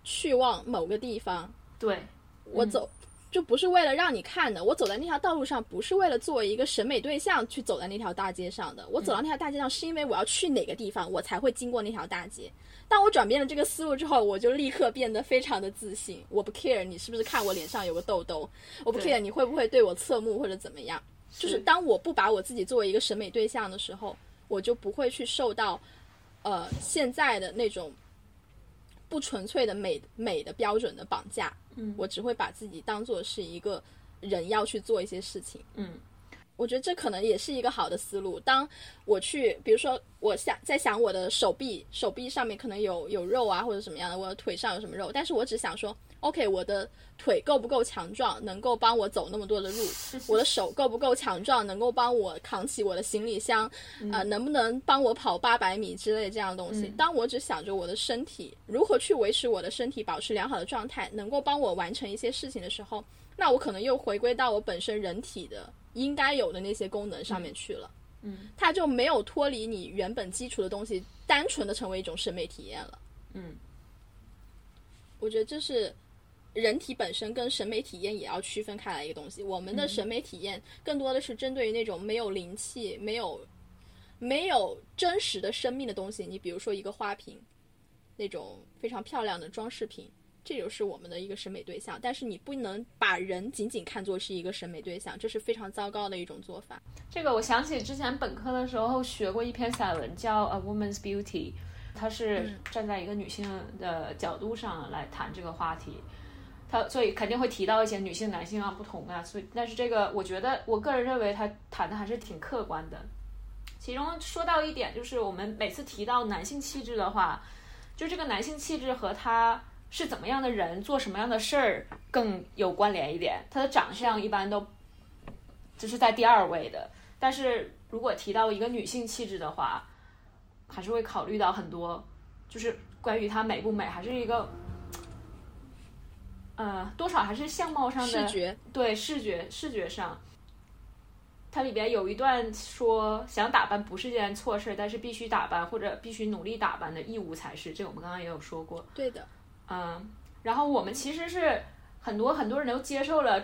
去往某个地方。对，我走就不是为了让你看的，我走在那条道路上不是为了作为一个审美对象去走在那条大街上的，我走到那条大街上是因为我要去哪个地方，我才会经过那条大街。当我转变了这个思路之后，我就立刻变得非常的自信。我不 care 你是不是看我脸上有个痘痘，我不 care 你会不会对我侧目或者怎么样。就是当我不把我自己作为一个审美对象的时候，我就不会去受到，呃，现在的那种不纯粹的美美的标准的绑架。嗯，我只会把自己当做是一个人要去做一些事情。嗯，我觉得这可能也是一个好的思路。当我去，比如说，我想在想我的手臂，手臂上面可能有有肉啊，或者什么样的，我的腿上有什么肉，但是我只想说。OK，我的腿够不够强壮，能够帮我走那么多的路？我的手够不够强壮，能够帮我扛起我的行李箱？啊，能不能帮我跑八百米之类这样的东西？当我只想着我的身体如何去维持我的身体保持良好的状态，能够帮我完成一些事情的时候，那我可能又回归到我本身人体的应该有的那些功能上面去了。嗯，它就没有脱离你原本基础的东西，单纯的成为一种审美体验了。嗯，我觉得这是。人体本身跟审美体验也要区分开来一个东西。我们的审美体验更多的是针对于那种没有灵气、没有没有真实的生命的东西。你比如说一个花瓶，那种非常漂亮的装饰品，这就是我们的一个审美对象。但是你不能把人仅仅看作是一个审美对象，这是非常糟糕的一种做法。这个我想起之前本科的时候学过一篇散文，叫《A Woman's Beauty》，它是站在一个女性的角度上来谈这个话题。他所以肯定会提到一些女性、男性啊不同啊，所以但是这个我觉得我个人认为他谈的还是挺客观的。其中说到一点，就是我们每次提到男性气质的话，就这个男性气质和他是怎么样的人、做什么样的事儿更有关联一点。他的长相一般都就是在第二位的，但是如果提到一个女性气质的话，还是会考虑到很多，就是关于她美不美，还是一个。呃，多少还是相貌上的视觉，对视觉视觉上，它里边有一段说，想打扮不是件错事，但是必须打扮或者必须努力打扮的义务才是。这我们刚刚也有说过。对的，嗯，然后我们其实是很多很多人都接受了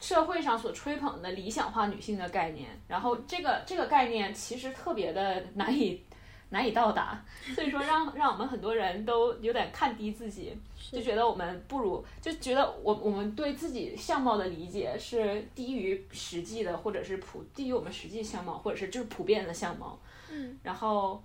社会上所吹捧的理想化女性的概念，然后这个这个概念其实特别的难以难以到达，所以说让让我们很多人都有点看低自己。就觉得我们不如，就觉得我我们对自己相貌的理解是低于实际的，或者是普低于我们实际相貌，或者是就是普遍的相貌。嗯，然后，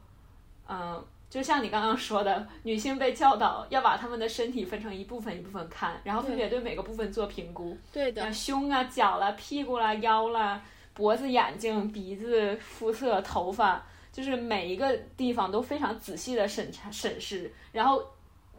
嗯，就像你刚刚说的，女性被教导要把她们的身体分成一部分一部分看，然后分别对每个部分做评估。对的，胸啊、脚啦、屁股啦、腰啦、脖子、眼睛、鼻子、肤色、头发，就是每一个地方都非常仔细的审查审视，然后。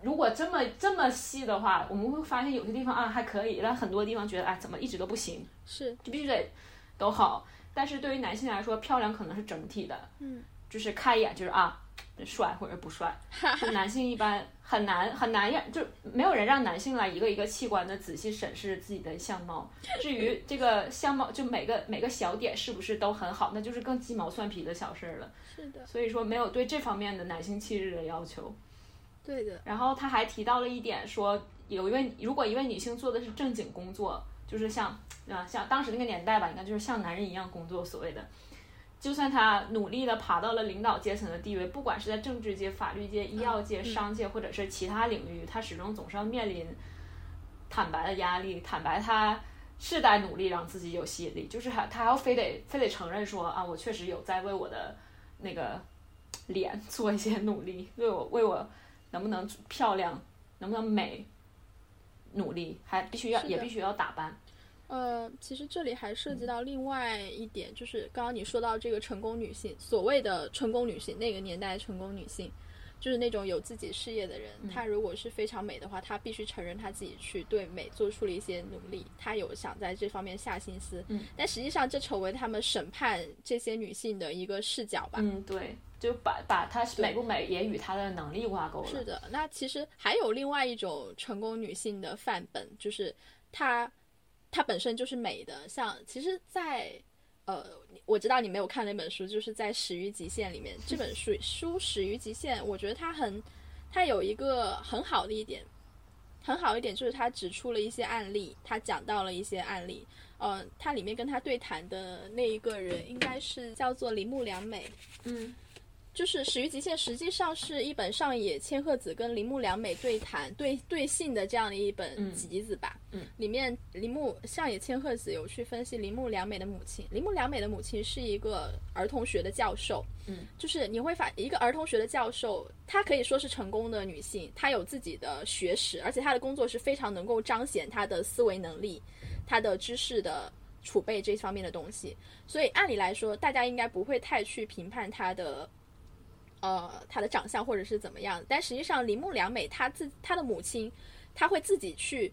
如果这么这么细的话，我们会发现有些地方啊还可以，但很多地方觉得哎怎么一直都不行，是就必须得都好。但是对于男性来说，漂亮可能是整体的，嗯，就是看一眼就是啊帅或者不帅。[laughs] 就男性一般很难很难让就没有人让男性来一个一个器官的仔细审视自己的相貌。至于这个相貌就每个每个小点是不是都很好，那就是更鸡毛蒜皮的小事儿了。是的，所以说没有对这方面的男性气质的要求。对的，然后他还提到了一点，说有一位如果一位女性做的是正经工作，就是像啊像当时那个年代吧，应该就是像男人一样工作，所谓的，就算他努力的爬到了领导阶层的地位，不管是在政治界、法律界、医药界、商界或者是其他领域，他始终总是要面临坦白的压力，坦白他是在努力让自己有吸引力，就是还他还要非得非得承认说啊，我确实有在为我的那个脸做一些努力，为我为我。能不能漂亮，能不能美，努力还必须要也必须要打扮。呃，其实这里还涉及到另外一点，就是刚刚你说到这个成功女性，所谓的成功女性，那个年代成功女性，就是那种有自己事业的人。她如果是非常美的话，她必须承认她自己去对美做出了一些努力，她有想在这方面下心思。嗯，但实际上这成为他们审判这些女性的一个视角吧。嗯，对。就把把她美不美也与她的能力挂钩了。是的，那其实还有另外一种成功女性的范本，就是她，它本身就是美的。像其实，在呃，我知道你没有看那本书，就是在《始于极限》里面这本书书《始于极限》，我觉得它很，它有一个很好的一点，很好一点就是它指出了一些案例，它讲到了一些案例。呃，它里面跟他对谈的那一个人应该是叫做铃木良美，嗯。就是《始于极限》，实际上是一本上野千鹤子跟铃木良美对谈、对对信的这样的一本集子吧。嗯，里面铃木上野千鹤子有去分析铃木良美的母亲。铃木良美的母亲是一个儿童学的教授。嗯，就是你会发一个儿童学的教授，她可以说是成功的女性，她有自己的学识，而且她的工作是非常能够彰显她的思维能力、她的知识的储备这方面的东西。所以按理来说，大家应该不会太去评判她的。呃，她的长相或者是怎么样，但实际上铃木良美她自她的母亲，她会自己去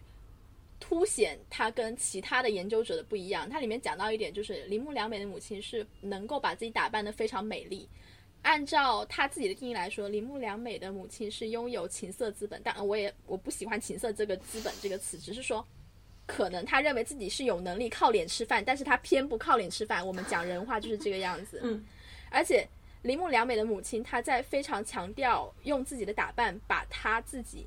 凸显她跟其他的研究者的不一样。它里面讲到一点，就是铃木良美的母亲是能够把自己打扮得非常美丽。按照她自己的定义来说，铃木良美的母亲是拥有情色资本，但我也我不喜欢情色这个资本这个词，只是说可能她认为自己是有能力靠脸吃饭，但是她偏不靠脸吃饭。我们讲人话就是这个样子。嗯，而且。铃木良美的母亲，她在非常强调用自己的打扮，把她自己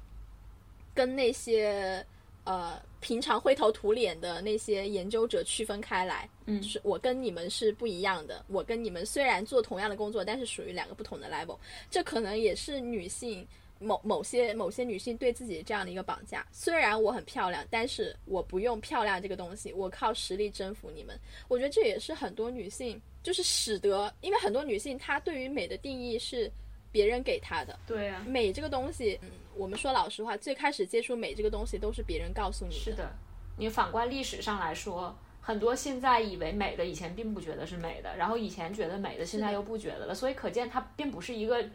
跟那些呃平常灰头土脸的那些研究者区分开来。嗯，就是我跟你们是不一样的。我跟你们虽然做同样的工作，但是属于两个不同的 level。这可能也是女性某某些某些女性对自己这样的一个绑架。虽然我很漂亮，但是我不用漂亮这个东西，我靠实力征服你们。我觉得这也是很多女性。就是使得，因为很多女性她对于美的定义是别人给她的。对啊，美这个东西，嗯，我们说老实话，最开始接触美这个东西都是别人告诉你的。是的，你反观历史上来说，很多现在以为美的，以前并不觉得是美的，然后以前觉得美的，现在又不觉得了。所以可见它并不是一个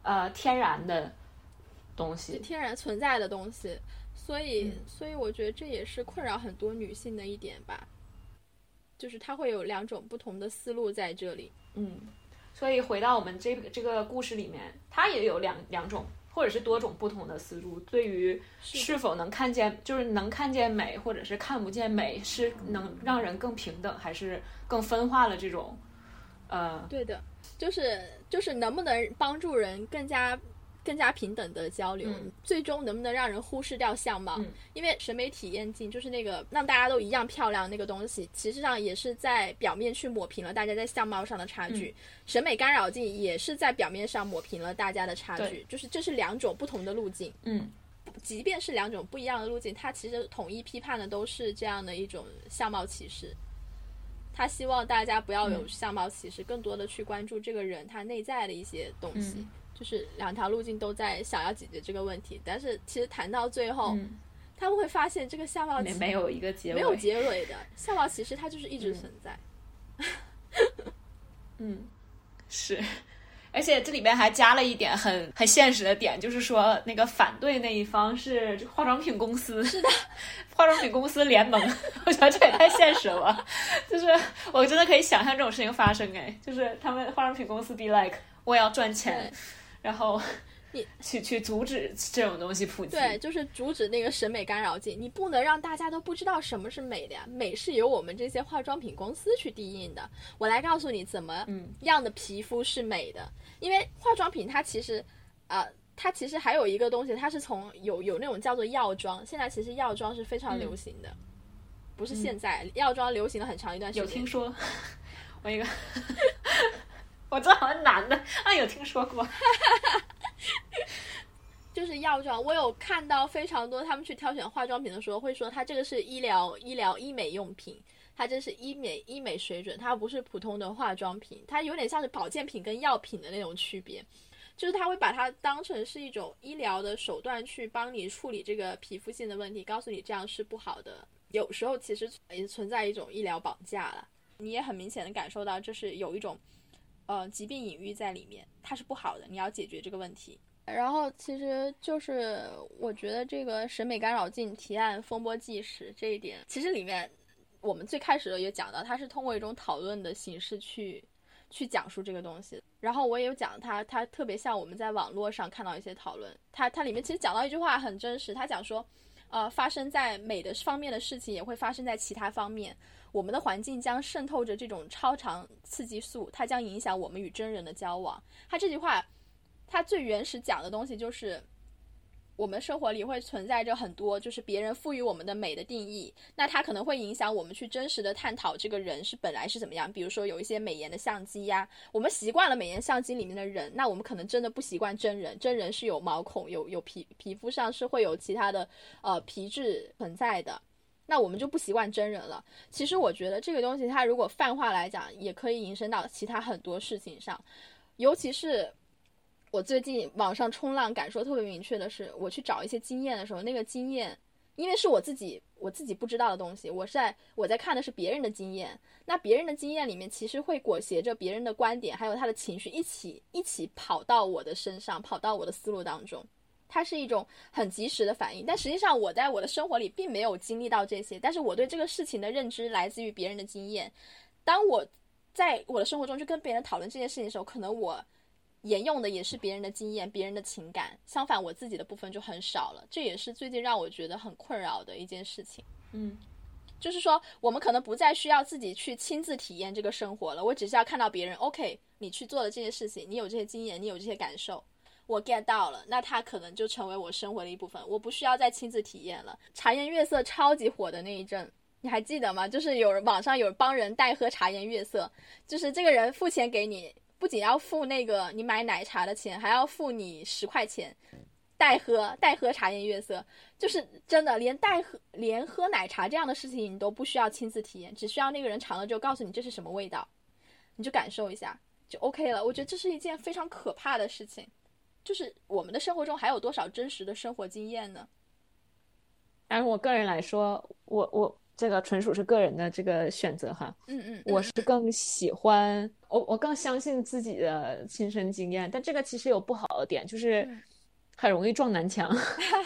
呃天然的东西，天然存在的东西。所以，所以我觉得这也是困扰很多女性的一点吧。就是它会有两种不同的思路在这里，嗯，所以回到我们这个这个故事里面，它也有两两种或者是多种不同的思路，对于是否能看见，就是能看见美，或者是看不见美，是能让人更平等，还是更分化了这种，呃，对的，就是就是能不能帮助人更加。更加平等的交流，最终能不能让人忽视掉相貌？因为审美体验镜就是那个让大家都一样漂亮那个东西，其实上也是在表面去抹平了大家在相貌上的差距。审美干扰镜也是在表面上抹平了大家的差距，就是这是两种不同的路径。嗯，即便是两种不一样的路径，它其实统一批判的都是这样的一种相貌歧视。他希望大家不要有相貌歧视，更多的去关注这个人他内在的一些东西。就是两条路径都在想要解决这个问题，但是其实谈到最后，他们会发现这个相貌没有一个结尾没有结尾的相貌，其实它就是一直存在。[laughs] 嗯，是，而且这里边还加了一点很很现实的点，就是说那个反对那一方是化妆品公司，是的，化妆品公司联盟。[laughs] 我觉得这也太现实了，就是我真的可以想象这种事情发生，哎，就是他们化妆品公司 be like 我也要赚钱。然后，[laughs] 你去去阻止这种东西普及，对，就是阻止那个审美干扰剂。你不能让大家都不知道什么是美的呀，美是由我们这些化妆品公司去定义的。我来告诉你怎么样的皮肤是美的，因为化妆品它其实，啊，它其实还有一个东西，它是从有有那种叫做药妆，现在其实药妆是非常流行的，不是现在，药妆流行了很长一段时间。有听说？[laughs] 我一个。我知道好像男的啊，有听说过，[laughs] 就是药妆。我有看到非常多，他们去挑选化妆品的时候会说，它这个是医疗、医疗、医美用品，它这是医美、医美水准，它不是普通的化妆品，它有点像是保健品跟药品的那种区别，就是他会把它当成是一种医疗的手段去帮你处理这个皮肤性的问题，告诉你这样是不好的。有时候其实也存在一种医疗绑架了，你也很明显的感受到就是有一种。呃，疾病隐喻在里面，它是不好的，你要解决这个问题。然后，其实就是我觉得这个审美干扰镜提案风波纪实这一点，其实里面我们最开始的也讲到，它是通过一种讨论的形式去去讲述这个东西。然后我也有讲它，它特别像我们在网络上看到一些讨论，它它里面其实讲到一句话很真实，它讲说，呃，发生在美的方面的事情也会发生在其他方面。我们的环境将渗透着这种超长刺激素，它将影响我们与真人的交往。他这句话，他最原始讲的东西就是，我们生活里会存在着很多就是别人赋予我们的美的定义，那它可能会影响我们去真实的探讨这个人是本来是怎么样。比如说有一些美颜的相机呀，我们习惯了美颜相机里面的人，那我们可能真的不习惯真人。真人是有毛孔、有有皮皮肤上是会有其他的呃皮质存在的。那我们就不习惯真人了。其实我觉得这个东西，它如果泛化来讲，也可以引申到其他很多事情上。尤其是我最近网上冲浪感受特别明确的是，我去找一些经验的时候，那个经验，因为是我自己我自己不知道的东西，我是在我在看的是别人的经验。那别人的经验里面，其实会裹挟着别人的观点，还有他的情绪一起一起跑到我的身上，跑到我的思路当中。它是一种很及时的反应，但实际上我在我的生活里并没有经历到这些，但是我对这个事情的认知来自于别人的经验。当我在我的生活中去跟别人讨论这件事情的时候，可能我沿用的也是别人的经验、别人的情感，相反我自己的部分就很少了。这也是最近让我觉得很困扰的一件事情。嗯，就是说我们可能不再需要自己去亲自体验这个生活了，我只是要看到别人，OK，你去做了这些事情，你有这些经验，你有这些感受。我 get 到了，那它可能就成为我生活的一部分，我不需要再亲自体验了。茶颜悦色超级火的那一阵，你还记得吗？就是有人网上有帮人代喝茶颜悦色，就是这个人付钱给你，不仅要付那个你买奶茶的钱，还要付你十块钱代喝代喝茶颜悦色，就是真的连代喝连喝奶茶这样的事情你都不需要亲自体验，只需要那个人尝了之后告诉你这是什么味道，你就感受一下就 OK 了。我觉得这是一件非常可怕的事情。就是我们的生活中还有多少真实的生活经验呢？但是我个人来说，我我这个纯属是个人的这个选择哈。嗯嗯，我是更喜欢我我更相信自己的亲身经验，但这个其实有不好的点，就是很容易撞南墙。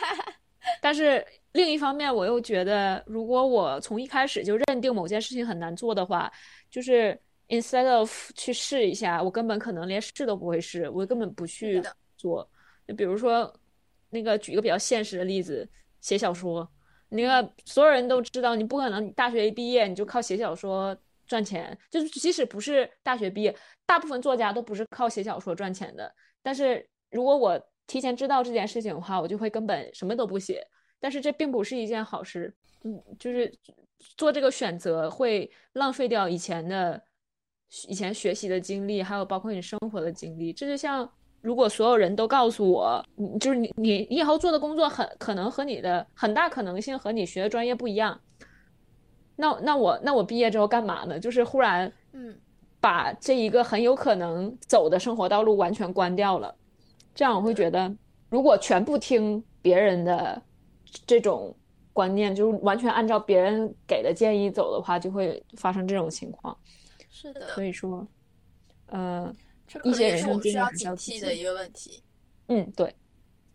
[laughs] 但是另一方面，我又觉得，如果我从一开始就认定某件事情很难做的话，就是 instead of 去试一下，我根本可能连试都不会试，我根本不去。做，就比如说那个举一个比较现实的例子，写小说，那个所有人都知道，你不可能你大学一毕业你就靠写小说赚钱，就是即使不是大学毕业，大部分作家都不是靠写小说赚钱的。但是如果我提前知道这件事情的话，我就会根本什么都不写。但是这并不是一件好事，嗯，就是做这个选择会浪费掉以前的、以前学习的经历，还有包括你生活的经历。这就像如果所有人都告诉我，你就是你你你以后做的工作很可能和你的很大可能性和你学的专业不一样，那那我那我毕业之后干嘛呢？就是忽然嗯，把这一个很有可能走的生活道路完全关掉了。这样我会觉得，如果全部听别人的这种观念，就是完全按照别人给的建议走的话，就会发生这种情况。是的，所以说，呃，这可能一些也是我们需人生经历要警惕的一个问题。嗯，对，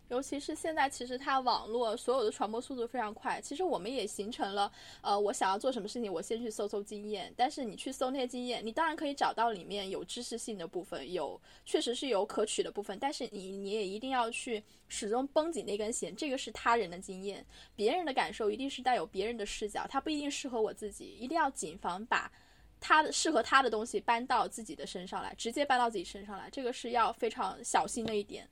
尤其是现在，其实它网络所有的传播速度非常快。其实我们也形成了，呃，我想要做什么事情，我先去搜搜经验。但是你去搜那些经验，你当然可以找到里面有知识性的部分，有确实是有可取的部分。但是你你也一定要去始终绷紧那根弦，这个是他人的经验，别人的感受一定是带有别人的视角，它不一定适合我自己，一定要谨防把。他的适合他的东西搬到自己的身上来，直接搬到自己身上来，这个是要非常小心的一点。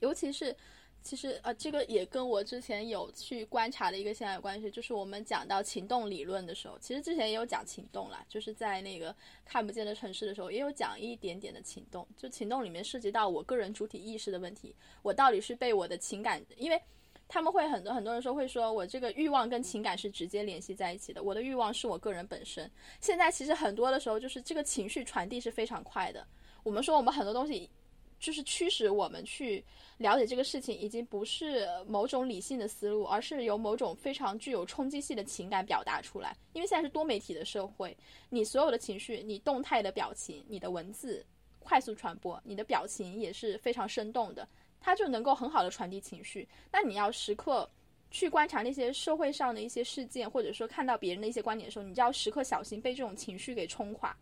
尤其是，其实呃，这个也跟我之前有去观察的一个现象有关系，就是我们讲到情动理论的时候，其实之前也有讲情动啦，就是在那个看不见的城市的时候，也有讲一点点的情动。就情动里面涉及到我个人主体意识的问题，我到底是被我的情感，因为他们会很多很多人说会说我这个欲望跟情感是直接联系在一起的，我的欲望是我个人本身。现在其实很多的时候就是这个情绪传递是非常快的。我们说我们很多东西就是驱使我们去了解这个事情，已经不是某种理性的思路，而是由某种非常具有冲击性的情感表达出来。因为现在是多媒体的社会，你所有的情绪，你动态的表情，你的文字快速传播，你的表情也是非常生动的。它就能够很好的传递情绪。那你要时刻去观察那些社会上的一些事件，或者说看到别人的一些观点的时候，你就要时刻小心被这种情绪给冲垮，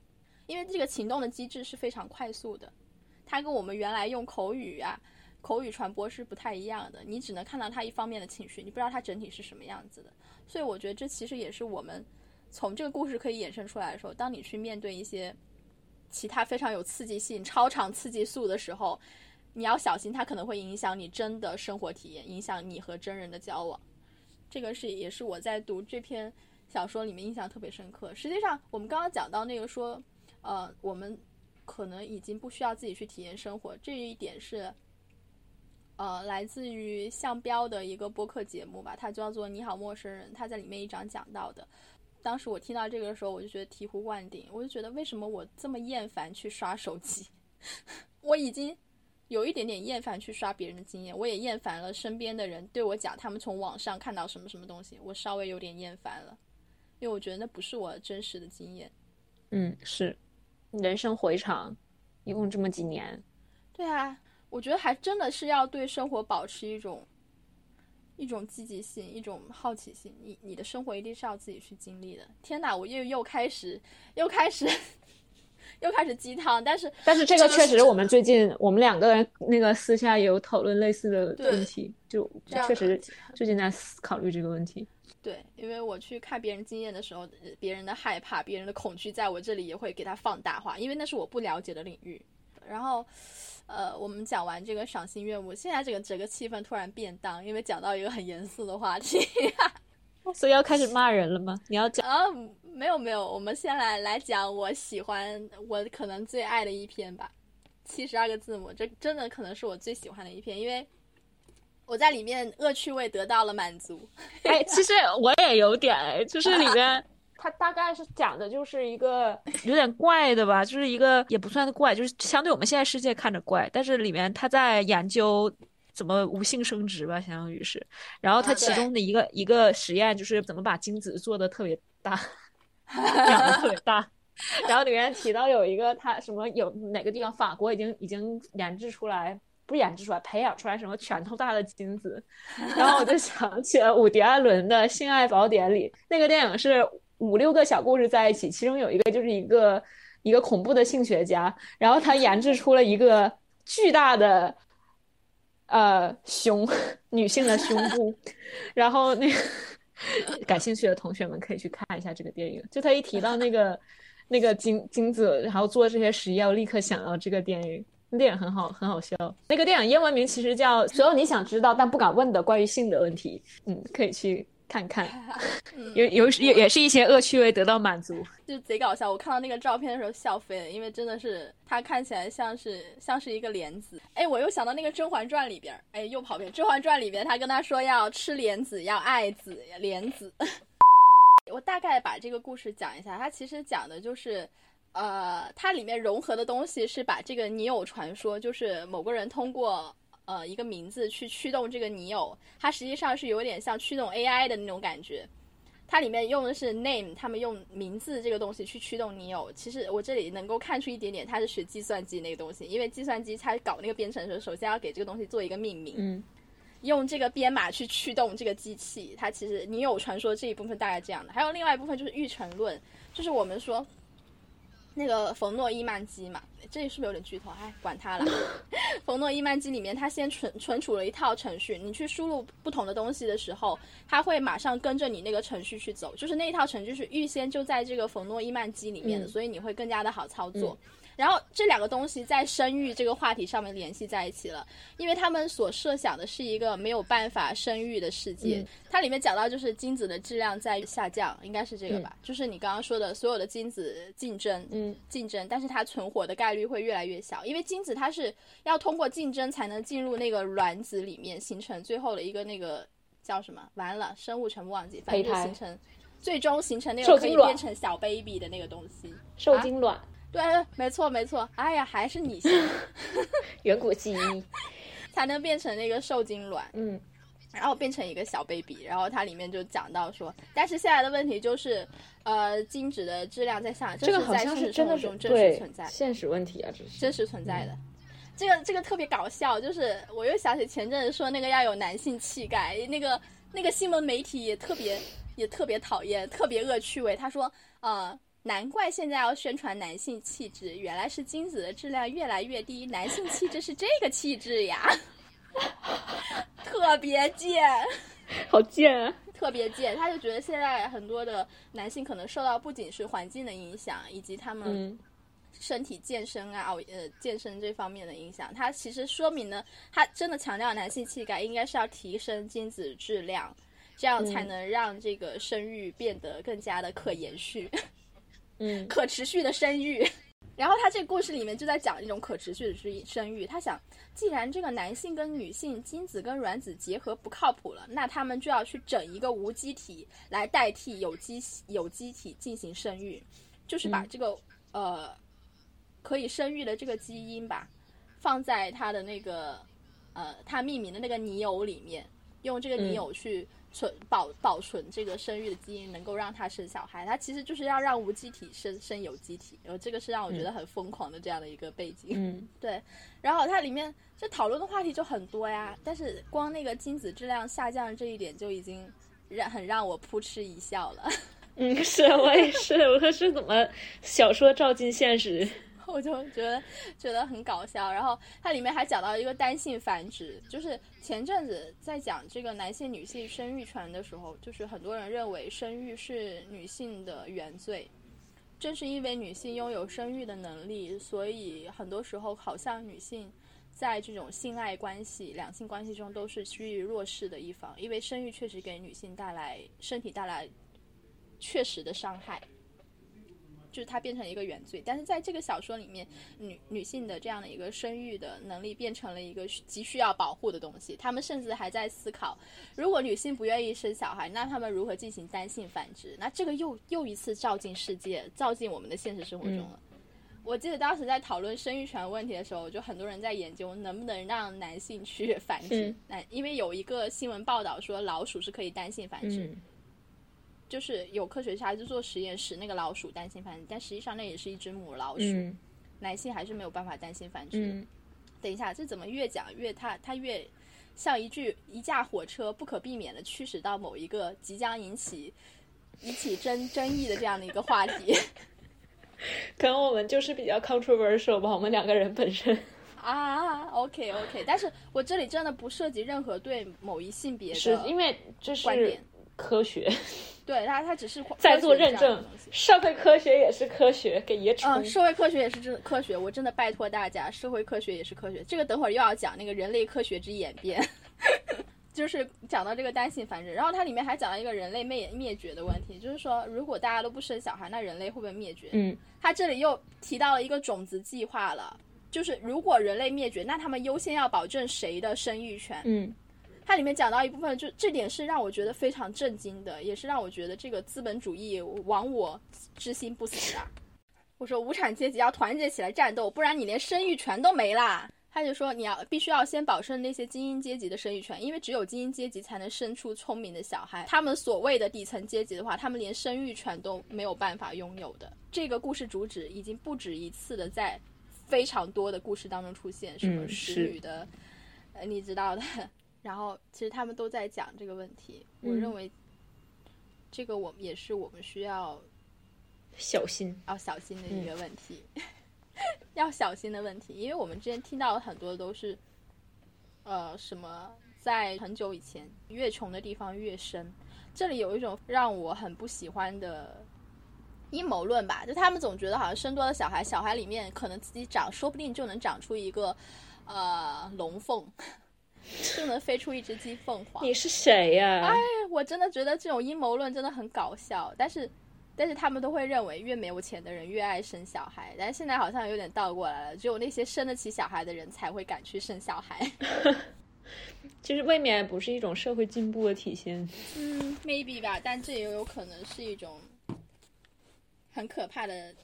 因为这个情动的机制是非常快速的，它跟我们原来用口语啊、口语传播是不太一样的。你只能看到它一方面的情绪，你不知道它整体是什么样子的。所以我觉得这其实也是我们从这个故事可以衍生出来的时候，当你去面对一些其他非常有刺激性、超长刺激素的时候。你要小心，它可能会影响你真的生活体验，影响你和真人的交往。这个是也是我在读这篇小说里面印象特别深刻。实际上，我们刚刚讲到那个说，呃，我们可能已经不需要自己去体验生活，这一点是，呃，来自于向标的一个播客节目吧，它叫做《你好陌生人》，他在里面一章讲到的。当时我听到这个的时候，我就觉得醍醐灌顶，我就觉得为什么我这么厌烦去刷手机？[laughs] 我已经。有一点点厌烦去刷别人的经验，我也厌烦了身边的人对我讲他们从网上看到什么什么东西，我稍微有点厌烦了，因为我觉得那不是我真实的经验。嗯，是，人生回场，一共这么几年。对啊，我觉得还真的是要对生活保持一种一种积极性，一种好奇心。你你的生活一定是要自己去经历的。天哪，我又又开始又开始。又开始鸡汤，但是但是这个确实，我们最近我们两个人那个私下也有讨论类似的问题，就确实最近在考虑这个问题。对，因为我去看别人经验的时候，别人的害怕、别人的恐惧，在我这里也会给他放大化，因为那是我不了解的领域。然后，呃，我们讲完这个赏心悦目，现在这个整个气氛突然变荡，因为讲到一个很严肃的话题。[laughs] 所以要开始骂人了吗？你要讲啊？没有没有，我们先来来讲我喜欢我可能最爱的一篇吧，七十二个字母，这真的可能是我最喜欢的一篇，因为我在里面恶趣味得到了满足。哎，其实我也有点，就是里面 [laughs] 它大概是讲的就是一个有点怪的吧，就是一个也不算怪，就是相对我们现在世界看着怪，但是里面他在研究。怎么无性生殖吧，相当于是，然后他其中的一个一个实验就是怎么把精子做的特别大，[laughs] 长得特别大，[laughs] 然后里面提到有一个他什么有哪个地方法国已经已经研制出来，不研制出来，培养出来什么拳头大的精子，然后我就想起了伍迪·艾伦的《性爱宝典》里那个电影是五六个小故事在一起，其中有一个就是一个一个恐怖的性学家，然后他研制出了一个巨大的。呃胸女性的胸部，然后那个 [laughs] 感兴趣的同学们可以去看一下这个电影。就他一提到那个 [laughs] 那个金金子，然后做这些实验，我立刻想到这个电影。那电影很好，很好笑。那个电影英文名其实叫《所有你想知道但不敢问的关于性的问题》。嗯，可以去看看，[laughs] 有有也也是一些恶趣味得到满足。就贼搞笑，我看到那个照片的时候笑飞了，因为真的是他看起来像是像是一个莲子。哎，我又想到那个《甄嬛传》里边，哎，又跑偏。《甄嬛传》里边他跟他说要吃莲子，要爱子，莲子。[laughs] 我大概把这个故事讲一下，它其实讲的就是。呃，它里面融合的东西是把这个你有传说，就是某个人通过呃一个名字去驱动这个拟偶，它实际上是有点像驱动 AI 的那种感觉。它里面用的是 name，他们用名字这个东西去驱动拟偶。其实我这里能够看出一点点，它是学计算机那个东西，因为计算机它搞那个编程的时候，首先要给这个东西做一个命名，嗯，用这个编码去驱动这个机器。它其实拟偶传说这一部分大概这样的，还有另外一部分就是预成论，就是我们说。那个冯诺依曼机嘛，这里是不是有点剧透？哎，管它了。冯诺依曼机里面，它先存存储了一套程序，你去输入不同的东西的时候，它会马上跟着你那个程序去走，就是那一套程序是预先就在这个冯诺依曼机里面的，所以你会更加的好操作。然后这两个东西在生育这个话题上面联系在一起了，因为他们所设想的是一个没有办法生育的世界。它里面讲到就是精子的质量在下降，应该是这个吧？就是你刚刚说的所有的精子竞争，嗯，竞争，但是它存活的概率会越来越小，因为精子它是要通过竞争才能进入那个卵子里面，形成最后的一个那个叫什么？完了，生物全部忘记，反正形成最终形成那个可以变成小 baby 的那个东西，受精卵。对，没错没错。哎呀，还是你先，[laughs] 远古记忆 [laughs] 才能变成那个受精卵，嗯，然后变成一个小 baby。然后它里面就讲到说，但是现在的问题就是，呃，精子的质量在下降，这个好像是真的是真实存在，现实问题啊，这是真实存在的。这个这个特别搞笑，就是我又想起前阵子说那个要有男性气概，那个那个新闻媒体也特别也特别讨厌，特别恶趣味。他说，呃。难怪现在要宣传男性气质，原来是精子的质量越来越低，男性气质是这个气质呀，[laughs] 特别贱，[laughs] 好贱啊，特别贱。他就觉得现在很多的男性可能受到不仅是环境的影响，以及他们身体健身啊、呃健身这方面的影响。他其实说明呢，他真的强调男性气概应该是要提升精子质量，这样才能让这个生育变得更加的可延续。嗯，可持续的生育，[laughs] 然后他这个故事里面就在讲一种可持续的生生育。他想，既然这个男性跟女性精子跟卵子结合不靠谱了，那他们就要去整一个无机体来代替有机有机体进行生育，就是把这个呃可以生育的这个基因吧，放在他的那个呃他命名的那个泥偶里面，用这个泥偶去。存保保存这个生育的基因，能够让他生小孩，他其实就是要让无机体生生有机体，然后这个是让我觉得很疯狂的这样的一个背景。嗯，[laughs] 对。然后它里面这讨论的话题就很多呀，但是光那个精子质量下降这一点就已经让很让我扑哧一笑了。嗯，是我也是，我说是怎么小说照进现实。我就觉得觉得很搞笑，然后它里面还讲到一个单性繁殖，就是前阵子在讲这个男性女性生育权的时候，就是很多人认为生育是女性的原罪，正是因为女性拥有生育的能力，所以很多时候好像女性在这种性爱关系、两性关系中都是趋于弱势的一方，因为生育确实给女性带来身体带来确实的伤害。就是它变成一个原罪，但是在这个小说里面，女女性的这样的一个生育的能力变成了一个急需要保护的东西。他们甚至还在思考，如果女性不愿意生小孩，那他们如何进行单性繁殖？那这个又又一次照进世界，照进我们的现实生活中了。我记得当时在讨论生育权问题的时候，就很多人在研究能不能让男性去 [laughs] 繁殖。男因为有一个新闻报道说老鼠是可以单性繁殖。就是有科学家就做实验使那个老鼠单性繁殖，但实际上那也是一只母老鼠，男性还是没有办法单性繁殖。等一下，这怎么越讲越他他越像一句一架火车不可避免的驱使到某一个即将引起引起争争议的这样的一个话题。[laughs] 可能我们就是比较 controversial 吧，我们两个人本身。[laughs] 啊，OK OK，但是我这里真的不涉及任何对某一性别的，是因为这是观点科学，对他他只是在做认证社会科学也是科学，给爷冲。嗯，社会科学也是真科学，我真的拜托大家，社会科学也是科学。这个等会儿又要讲那个人类科学之演变，[laughs] 就是讲到这个单性繁殖，然后它里面还讲了一个人类灭灭绝的问题，就是说如果大家都不生小孩，那人类会不会灭绝？嗯，他这里又提到了一个种子计划了，就是如果人类灭绝，那他们优先要保证谁的生育权？嗯，它里面讲到一部分，就这点是让我觉得非常震惊的，也是让我觉得这个资本主义亡我之心不死啊！我说无产阶级要团结起来战斗，不然你连生育权都没啦。他就说你要必须要先保证那些精英阶级的生育权，因为只有精英阶级才能生出聪明的小孩。他们所谓的底层阶级的话，他们连生育权都没有办法拥有的。这个故事主旨已经不止一次的在非常多的故事当中出现，什么嗯使女的，呃，你知道的。然后其实他们都在讲这个问题，我嗯认为这个我们也是我们需要小心。要小心的一个问题，[laughs] 要小心的问题，因为我们之前听到的很多都是，呃，什么在很久以前，越穷的地方越生。这里有一种让我很不喜欢的阴谋论吧，就他们总觉得好像生多了小孩，小孩里面可能自己长，说不定就能长出一个呃龙凤，就能飞出一只鸡凤凰。你是谁呀、哎我真的觉得这种阴谋论真的很搞笑，但是，但是他们都会认为越没有钱的人越爱生小孩，但是现在好像有点倒过来了，只有那些生得起小孩的人才会敢去生小孩。其 [laughs] 实未免不是一种社会进步的体现。嗯，maybe 吧，但这也有可能是一种很可怕的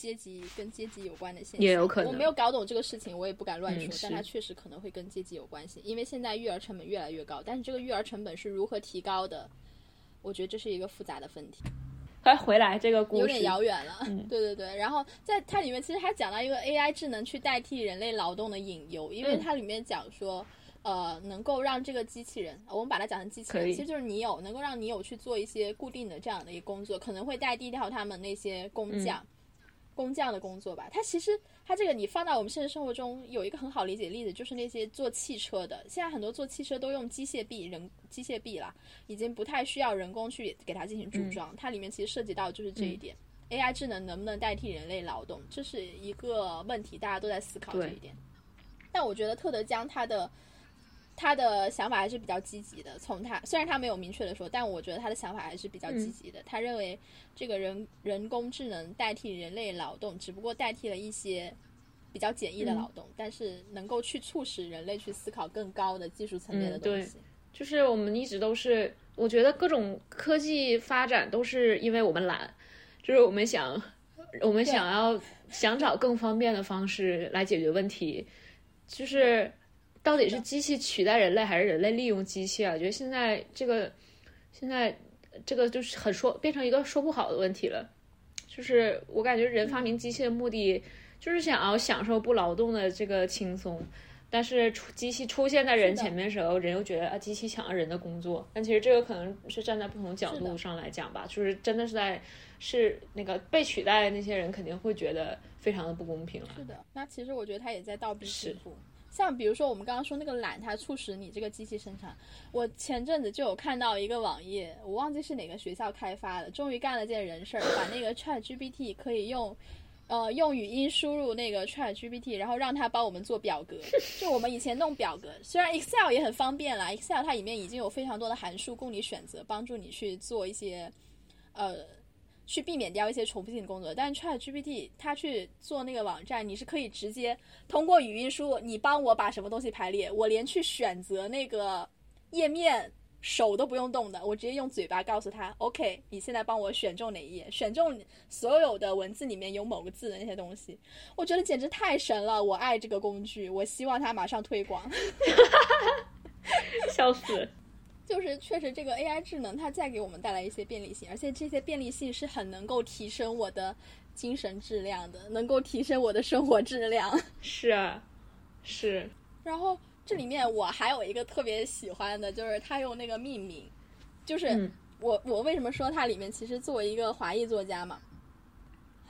阶级跟阶级有关的现象。也有可能我没有搞懂这个事情，我也不敢乱说，嗯但它确实可能会跟阶级有关系，因为现在育儿成本越来越高，但是这个育儿成本是如何提高的？我觉得这是一个复杂的问题。快回来这个故事，有点遥远了。嗯对对对，然后在它里面其实还讲到一个 AI 智能去代替人类劳动的隐忧，因为嗯它里面讲说。呃，能够让这个机器人，我们把它讲成机器人，其实就是你有能够让你有去做一些固定的这样的一个工作，可能会代替掉他们那些工嗯匠、工匠的工作吧。它其实它这个你放到我们现实生活中有一个很好理解的例子，就是那些做汽车的，现在很多做汽车都用机械臂、人机械臂啦，已经不太需要人工去给它进行组装。它里面其实涉及到就是这一点。AI 智能能不能代替人类劳动，这是一个问题，大家都在思考这一点。但我觉得特德·江他的他的想法还是比较积极的。从他虽然他没有明确的说，但我觉得他的想法还是比较积极的。他认为这个人人工智能代替人类劳动，只不过代替了一些比较简易的劳动，但是能够去促使人类去思考更高的技术层面的东西。就是我们一直都是，我觉得各种科技发展都是因为我们懒，就是我们想，我们想要想找更方便的方式来解决问题，就是到底是机器取代人类，还是人类利用机器啊？我觉得现在这个现在这个就是很说变成一个说不好的问题了。就是我感觉人发明机器的目的，就是想要享受不劳动的这个轻松。但是出机器出现在人前面的时候，人又觉得啊，机器抢了人的工作。但其实这个可能是站在不同角度上来讲吧，就是真的是在是那个被取代的那些人肯定会觉得非常的不公平了。是的，那其实我觉得他也在倒逼是进步。像比如说我们刚刚说那个懒，它促使你这个机器生产。我前阵子就有看到一个网页，我忘记是哪个学校开发的，终于干了件人事儿，把那个 Chat GPT 可以用。呃，用语音输入那个 Chat GPT，然后让它帮我们做表格。[laughs] 就我们以前弄表格，虽然 Excel 也很方便啦，Excel 它里面已经有非常多的函数供你选择，帮助你去做一些呃去避免掉一些重复性工作。但是 Chat GPT 它去做那个网站，你是可以直接通过语音输入，你帮我把什么东西排列，我连去选择那个页面手都不用动的，我直接用嘴巴告诉他，OK，你现在帮我选中哪一页，选中所有的文字里面有某个字的那些东西，我觉得简直太神了，我爱这个工具，我希望它马上推广。[laughs] 笑死！就是确实这个 AI 智能它再给我们带来一些便利性，而且这些便利性是很能够提升我的精神质量的，能够提升我的生活质量。[laughs] 是啊，是，然后这里面我还有一个特别喜欢的，就是他用那个命名，就是嗯我我为什么说它里面其实作为一个华裔作家嘛，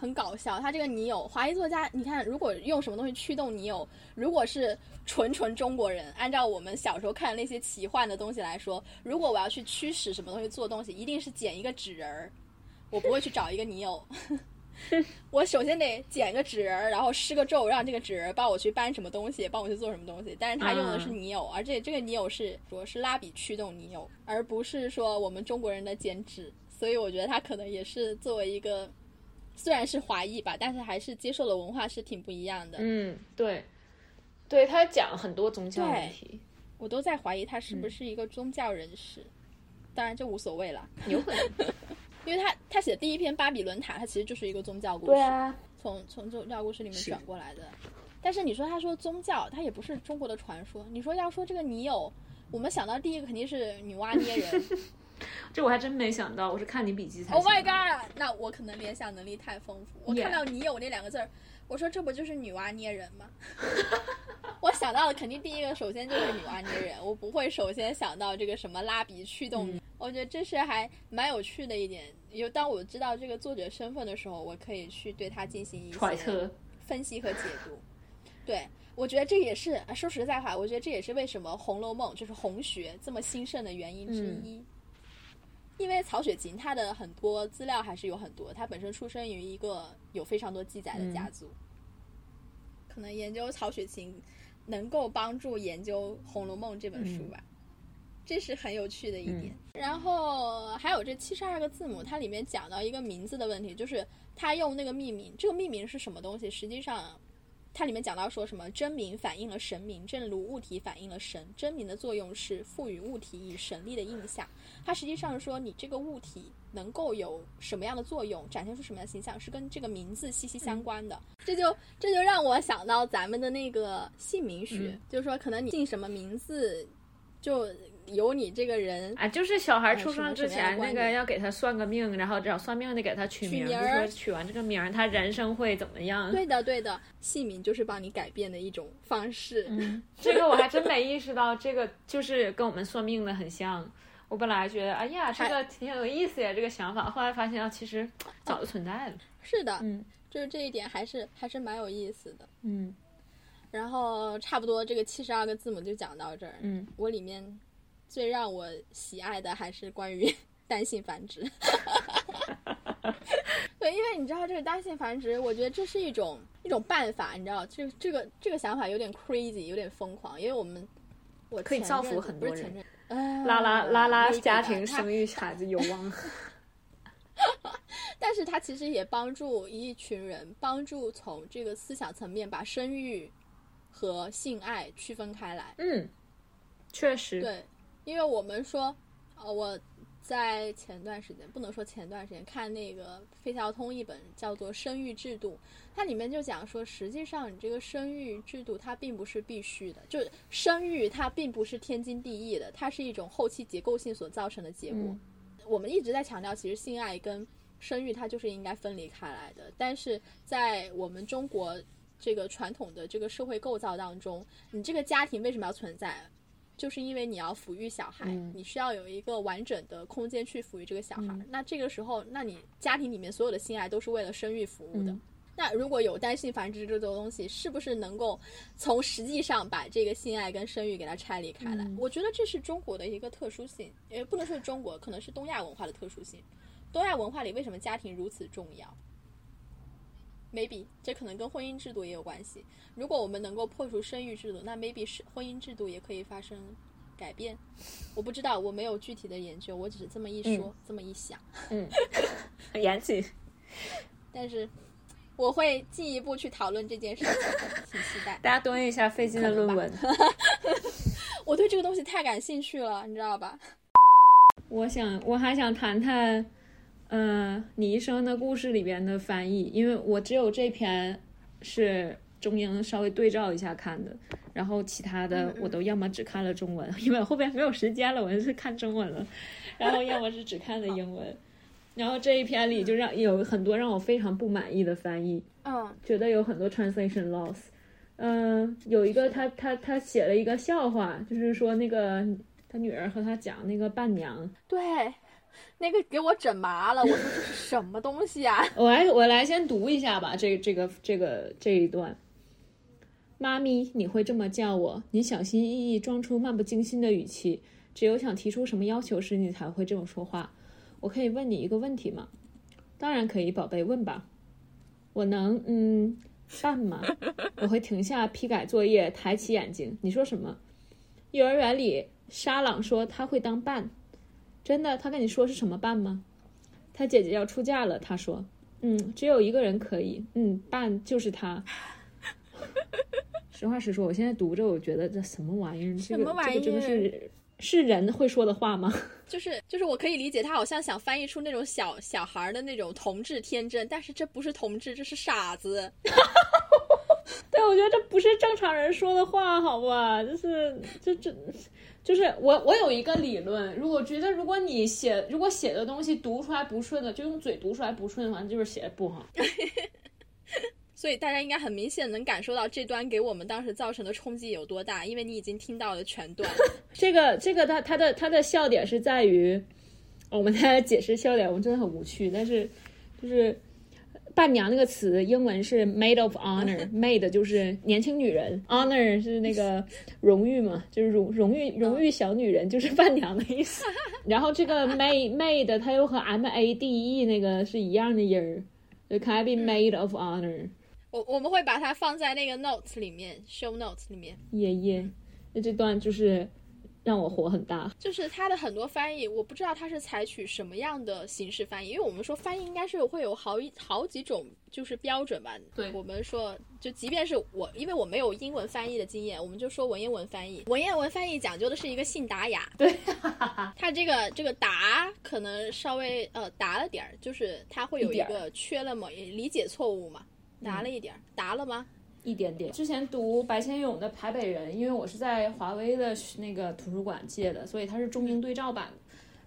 很搞笑。他这个拟偶，华裔作家，你看，如果用什么东西驱动拟偶，如果是纯纯中国人，按照我们小时候看的那些奇幻的东西来说，如果我要去驱使什么东西做东西，一定是捡一个纸人儿，我不会去找一个拟偶。[laughs] 我首先得捡个纸人儿，然后施个咒，让这个纸人帮我去搬什么东西，帮我去做什么东西。但是他用的是拟偶，而且这个拟偶是说是拉比驱动拟偶，而不是说我们中国人的剪纸。所以我觉得他可能也是作为一个，虽然是华裔吧，但是还是接受的文化是挺不一样的。嗯，对，对他讲很多宗教问题，我都在怀疑他是不是一个宗教人士。当然这无所谓了，有可能。[laughs] 因为他他写的第一篇《巴比伦塔》，它其实就是一个宗教故事，对啊，从从宗教故事里面转过来的。但是你说他说宗教，它也不是中国的传说。你说要说这个你有，我们想到第一个肯定是女娲捏人，这我还真没想到，我是看你笔记才。Oh my god！那我可能联想能力太丰富，我看到你有那两个字儿，我说这不就是女娲捏人吗？[laughs] 我想到的肯定第一个，首先就是女娲捏人，我不会首先想到这个什么拉比驱动。嗯我觉得这是还蛮有趣的一点，因为当我知道这个作者身份的时候，我可以去对他进行一些、分析和解读。对，我觉得这也是说实在话，我觉得这也是为什么《红楼梦》就是红学这么兴盛的原因之一。嗯因为曹雪芹他的很多资料还是有很多，他本身出生于一个有非常多记载的家族，可能研究曹雪芹能够帮助研究《红楼梦》这本书吧。这是很有趣的一点，嗯、然后还有这七十二个字母，它里面讲到一个名字的问题，就是他用那个命名，这个命名是什么东西？实际上，它里面讲到说什么真名反映了神明，正如物体反映了神。真名的作用是赋予物体以神力的印象，它实际上是说你这个物体能够有什么样的作用，展现出什么样的形象，是跟这个名字息息相关的。嗯、这就这就让我想到咱们的那个姓名学，嗯、就是说可能你姓什么名字就。有你这个人啊，就是小孩出生之前那个要给他算个命，然后找算命的给他取名，就说取完这个名，他人生会怎么样？对的，对的，姓名就是帮你改变的一种方式。嗯，[laughs] 这个我还真没意识到，这个就是跟我们算命的很像。我本来觉得，哎呀，这个挺有意思呀，这个想法，后来发现啊，其实早就存在了。是的，嗯，就是这一点还是还是蛮有意思的。嗯，然后差不多这个七十二个字母就讲到这儿。嗯，我里面。最让我喜爱的还是关于 [laughs] 单性繁殖，对，因为你知道这个单性繁殖，我觉得这是一种一种办法，你知道，这这个这个想法有点 crazy，有点疯狂，因为我们我可以造福很多人，呃、拉拉拉拉家庭生育孩子有望，[laughs] 但是它其实也帮助一群人，帮助从这个思想层面把生育和性爱区分开来，嗯，确实，对。因为我们说，呃，我在前段时间不能说前段时间看那个费孝通一本叫做《生育制度》，它里面就讲说，实际上你这个生育制度它并不是必须的，就是生育它并不是天经地义的，它是一种后期结构性所造成的结果。嗯、我们一直在强调，其实性爱跟生育它就是应该分离开来的，但是在我们中国这个传统的这个社会构造当中，你这个家庭为什么要存在？就是因为你要抚育小孩，嗯、你需要有一个完整的空间去抚育这个小孩。嗯、那这个时候，那你家庭里面所有的性爱都是为了生育服务的。嗯、那如果有单性繁殖这种东西，是不是能够从实际上把这个性爱跟生育给它拆离开来？嗯我觉得这是中国的一个特殊性，也不能说中国，可能是东亚文化的特殊性。东亚文化里为什么家庭如此重要？maybe 这可能跟婚姻制度也有关系。如果我们能够破除生育制度，那 maybe 是婚姻制度也可以发生改变。我不知道，我没有具体的研究，我只是这么一说，嗯这么一想。嗯，[laughs] 很严谨。[laughs] 但是我会进一步去讨论这件事情，请期待。[laughs] 大家蹲一下费劲的论文。我对这个东西太感兴趣了，你知道吧？我想，我还想谈谈，呃，你一生的故事里边的翻译，因为我只有这篇是中英稍微对照一下看的，然后其他的我都要么只看了中文，因为后边没有时间了，我就是看中文了，然后要么是只看的英文，然后这一篇里就让有很多让我非常不满意的翻译，嗯，觉得有很多 translation loss。嗯，有一个他他他写了一个笑话，就是说那个他女儿和他讲那个伴娘，对，那个给我整麻了。我说这是什么东西啊？我来，我来先读一下吧，这这个这个这一段。妈咪，你会这么叫我？你小心翼翼，装出漫不经心的语气。只有想提出什么要求时，你才会这么说话。我可以问你一个问题吗？当然可以，宝贝，问吧。我能，嗯，办吗？我会停下批改作业，抬起眼睛。你说什么？幼儿园里，沙朗说他会当伴。真的？他跟你说是什么办吗？他姐姐要出嫁了。他说，嗯，只有一个人可以，嗯，办就是他。[laughs] 实话实说，我现在读着，我觉得这什么玩意儿？什么玩意儿？这个真的是是人会说的话吗？就 [laughs] 是就是，我可以理解他好像想翻译出那种小小孩的那种童稚天真，但是这不是童稚，这是傻子。[laughs] 对，我觉得这不是正常人说的话，好吧？就是这这，就是我我有一个理论，如果觉得如果你写如果写的东西读出来不顺的，就用嘴读出来不顺的话，就是写的不好。[laughs] 所以大家应该很明显能感受到这段给我们当时造成的冲击有多大，因为你已经听到了全段。[laughs] 这个这个，他他的他的笑点是在于，我们在解释笑点，我们真的很无趣。但是就是伴娘那个词，英文是 maid of honor，maid [laughs] 就是年轻女人，honor 是那个荣誉嘛，就是荣荣誉荣誉小女人，[laughs] 就是伴娘的意思。然后这个 maid maid 它又和 m a d e 那个是一样的音儿，can I be maid of honor？我我们会把它放在那个 notes 里面，show notes 里面。耶耶，那这段就是让我火很大。就是它的很多翻译，我不知道它是采取什么样的形式翻译，因为我们说翻译应该是会有好一好几种就是标准吧。对，我们说就即便是我，因为我没有英文翻译的经验，我们就说文言文翻译。文言文翻译讲究的是一个信达雅。[laughs] 对，它这个这个达可能稍微呃达了点儿，就是它会有一个缺了某理解错误嘛。达了一点儿，达了吗？一点点。之前读白先勇的《台北人》，因为我是在华威的那个图书馆借的，所以它是中英对照版。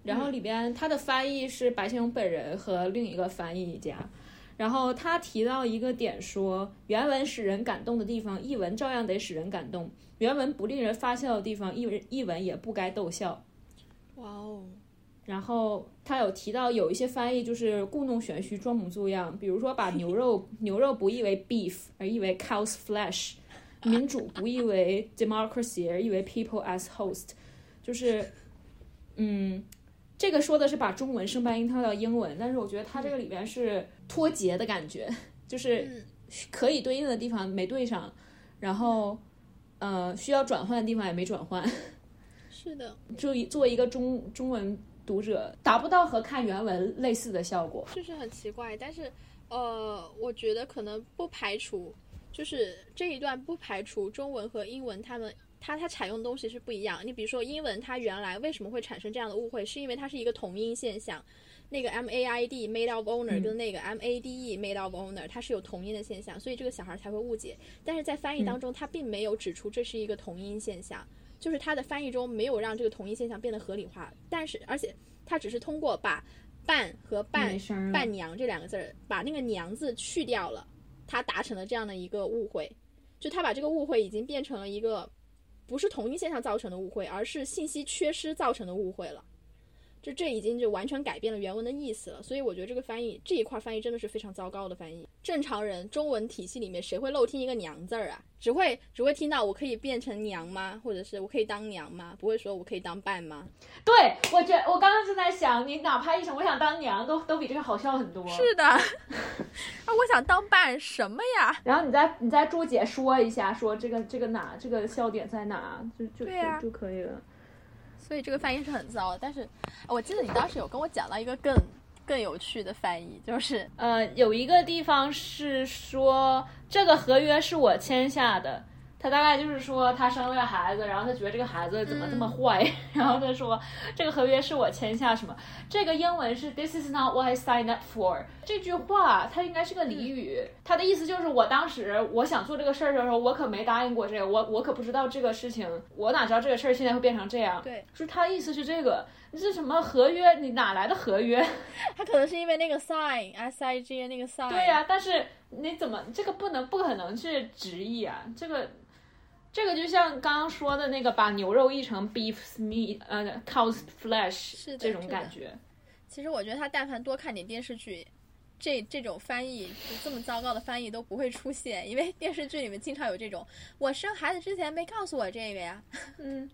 然后里边它的翻译是白先勇本人和另一个翻译家。然后他提到一个点说，原文使人感动的地方，译文照样得使人感动；原文不令人发笑的地方，译文译文也不该逗笑。哇哦！然后他有提到有一些翻译就是故弄玄虚、装模作样，比如说把牛肉 [laughs] 牛肉不译为 beef 而译为 cow's flesh，民主不译为 democracy 而译为 people as host，就是，嗯，这个说的是把中文生搬硬套到英文，但是我觉得他这个里边是脱节的感觉，就是可以对应的地方没对上，然后呃需要转换的地方也没转换，是的，就作为一个中中文。读者达不到和看原文类似的效果，就是很奇怪。但是，呃，我觉得可能不排除，就是这一段不排除中文和英文他们它它采用的东西是不一样。你比如说英文，它原来为什么会产生这样的误会，是因为它是一个同音现象，那个 M A I D made of owner 跟那个 M A D E made of owner 它是有同音的现象，所以这个小孩才会误解。但是在翻译当中，它并没有指出这是一个同音现象。就是他的翻译中没有让这个同一现象变得合理化，但是而且他只是通过把伴和伴伴娘这两个字儿，把那个娘字去掉了，他达成了这样的一个误会。就他把这个误会已经变成了一个不是同一现象造成的误会，而是信息缺失造成的误会了。就这已经就完全改变了原文的意思了，所以我觉得这个翻译这一块翻译真的是非常糟糕的翻译。正常人中文体系里面谁会漏听一个娘字儿啊？只会只会听到我可以变成娘吗？或者是我可以当娘吗？不会说我可以当伴吗？对我觉我刚刚正在想，你哪怕一声我想当娘，都都比这个好笑很多。是的，[laughs] 啊，我想当伴什么呀？然后你再你再注解说一下，说这个这个哪这个笑点在哪，就就就就可以了。所以这个翻译是很糟，但是我记得你当时有跟我讲到一个更更有趣的翻译，就是呃有一个地方是说这个合约是我签下的。他大概就是说，他生了个孩子，然后他觉得这个孩子怎么这么坏，[laughs] 然后他说这个合约是我签下什么？这个英文是 This is not what I signed up for。这句话它应该是个俚语，它的意思就是我当时我想做这个事儿的时候，我可没答应过这个，我我可不知道这个事情，我哪知道这个事儿现在会变成这样？对，就是他的意思是这个，你是什么合约？你哪来的合约？[laughs] 他可能是因为那个 sign s i g 那个 sign。对呀，但是你怎么这个不能不可能是直译啊？这个。这个就像刚刚说的那个，把牛肉译成 beef meat，呃，cow's flesh，这种感觉。其实我觉得他但凡多看点电视剧，这这种翻译就这么糟糕的翻译都不会出现，因为 [laughs] 电视剧里面经常有这种“我生孩子之前没告诉我这个呀”。[laughs] 嗯，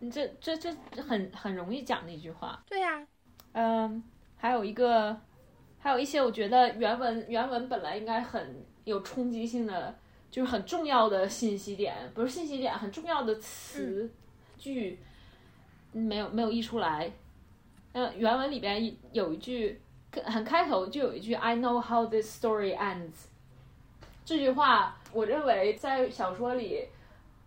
你这这这很很容易讲的一句话。对呀、嗯，还有一个，还有一些我觉得原文原文本来应该很有冲击性的，就是很重要的信息点，不是信息点，很重要的词、句，没有没有译出来。嗯，原文里边有一句，很开头就有一句 “I know how this story ends”。这句话，我认为在小说里，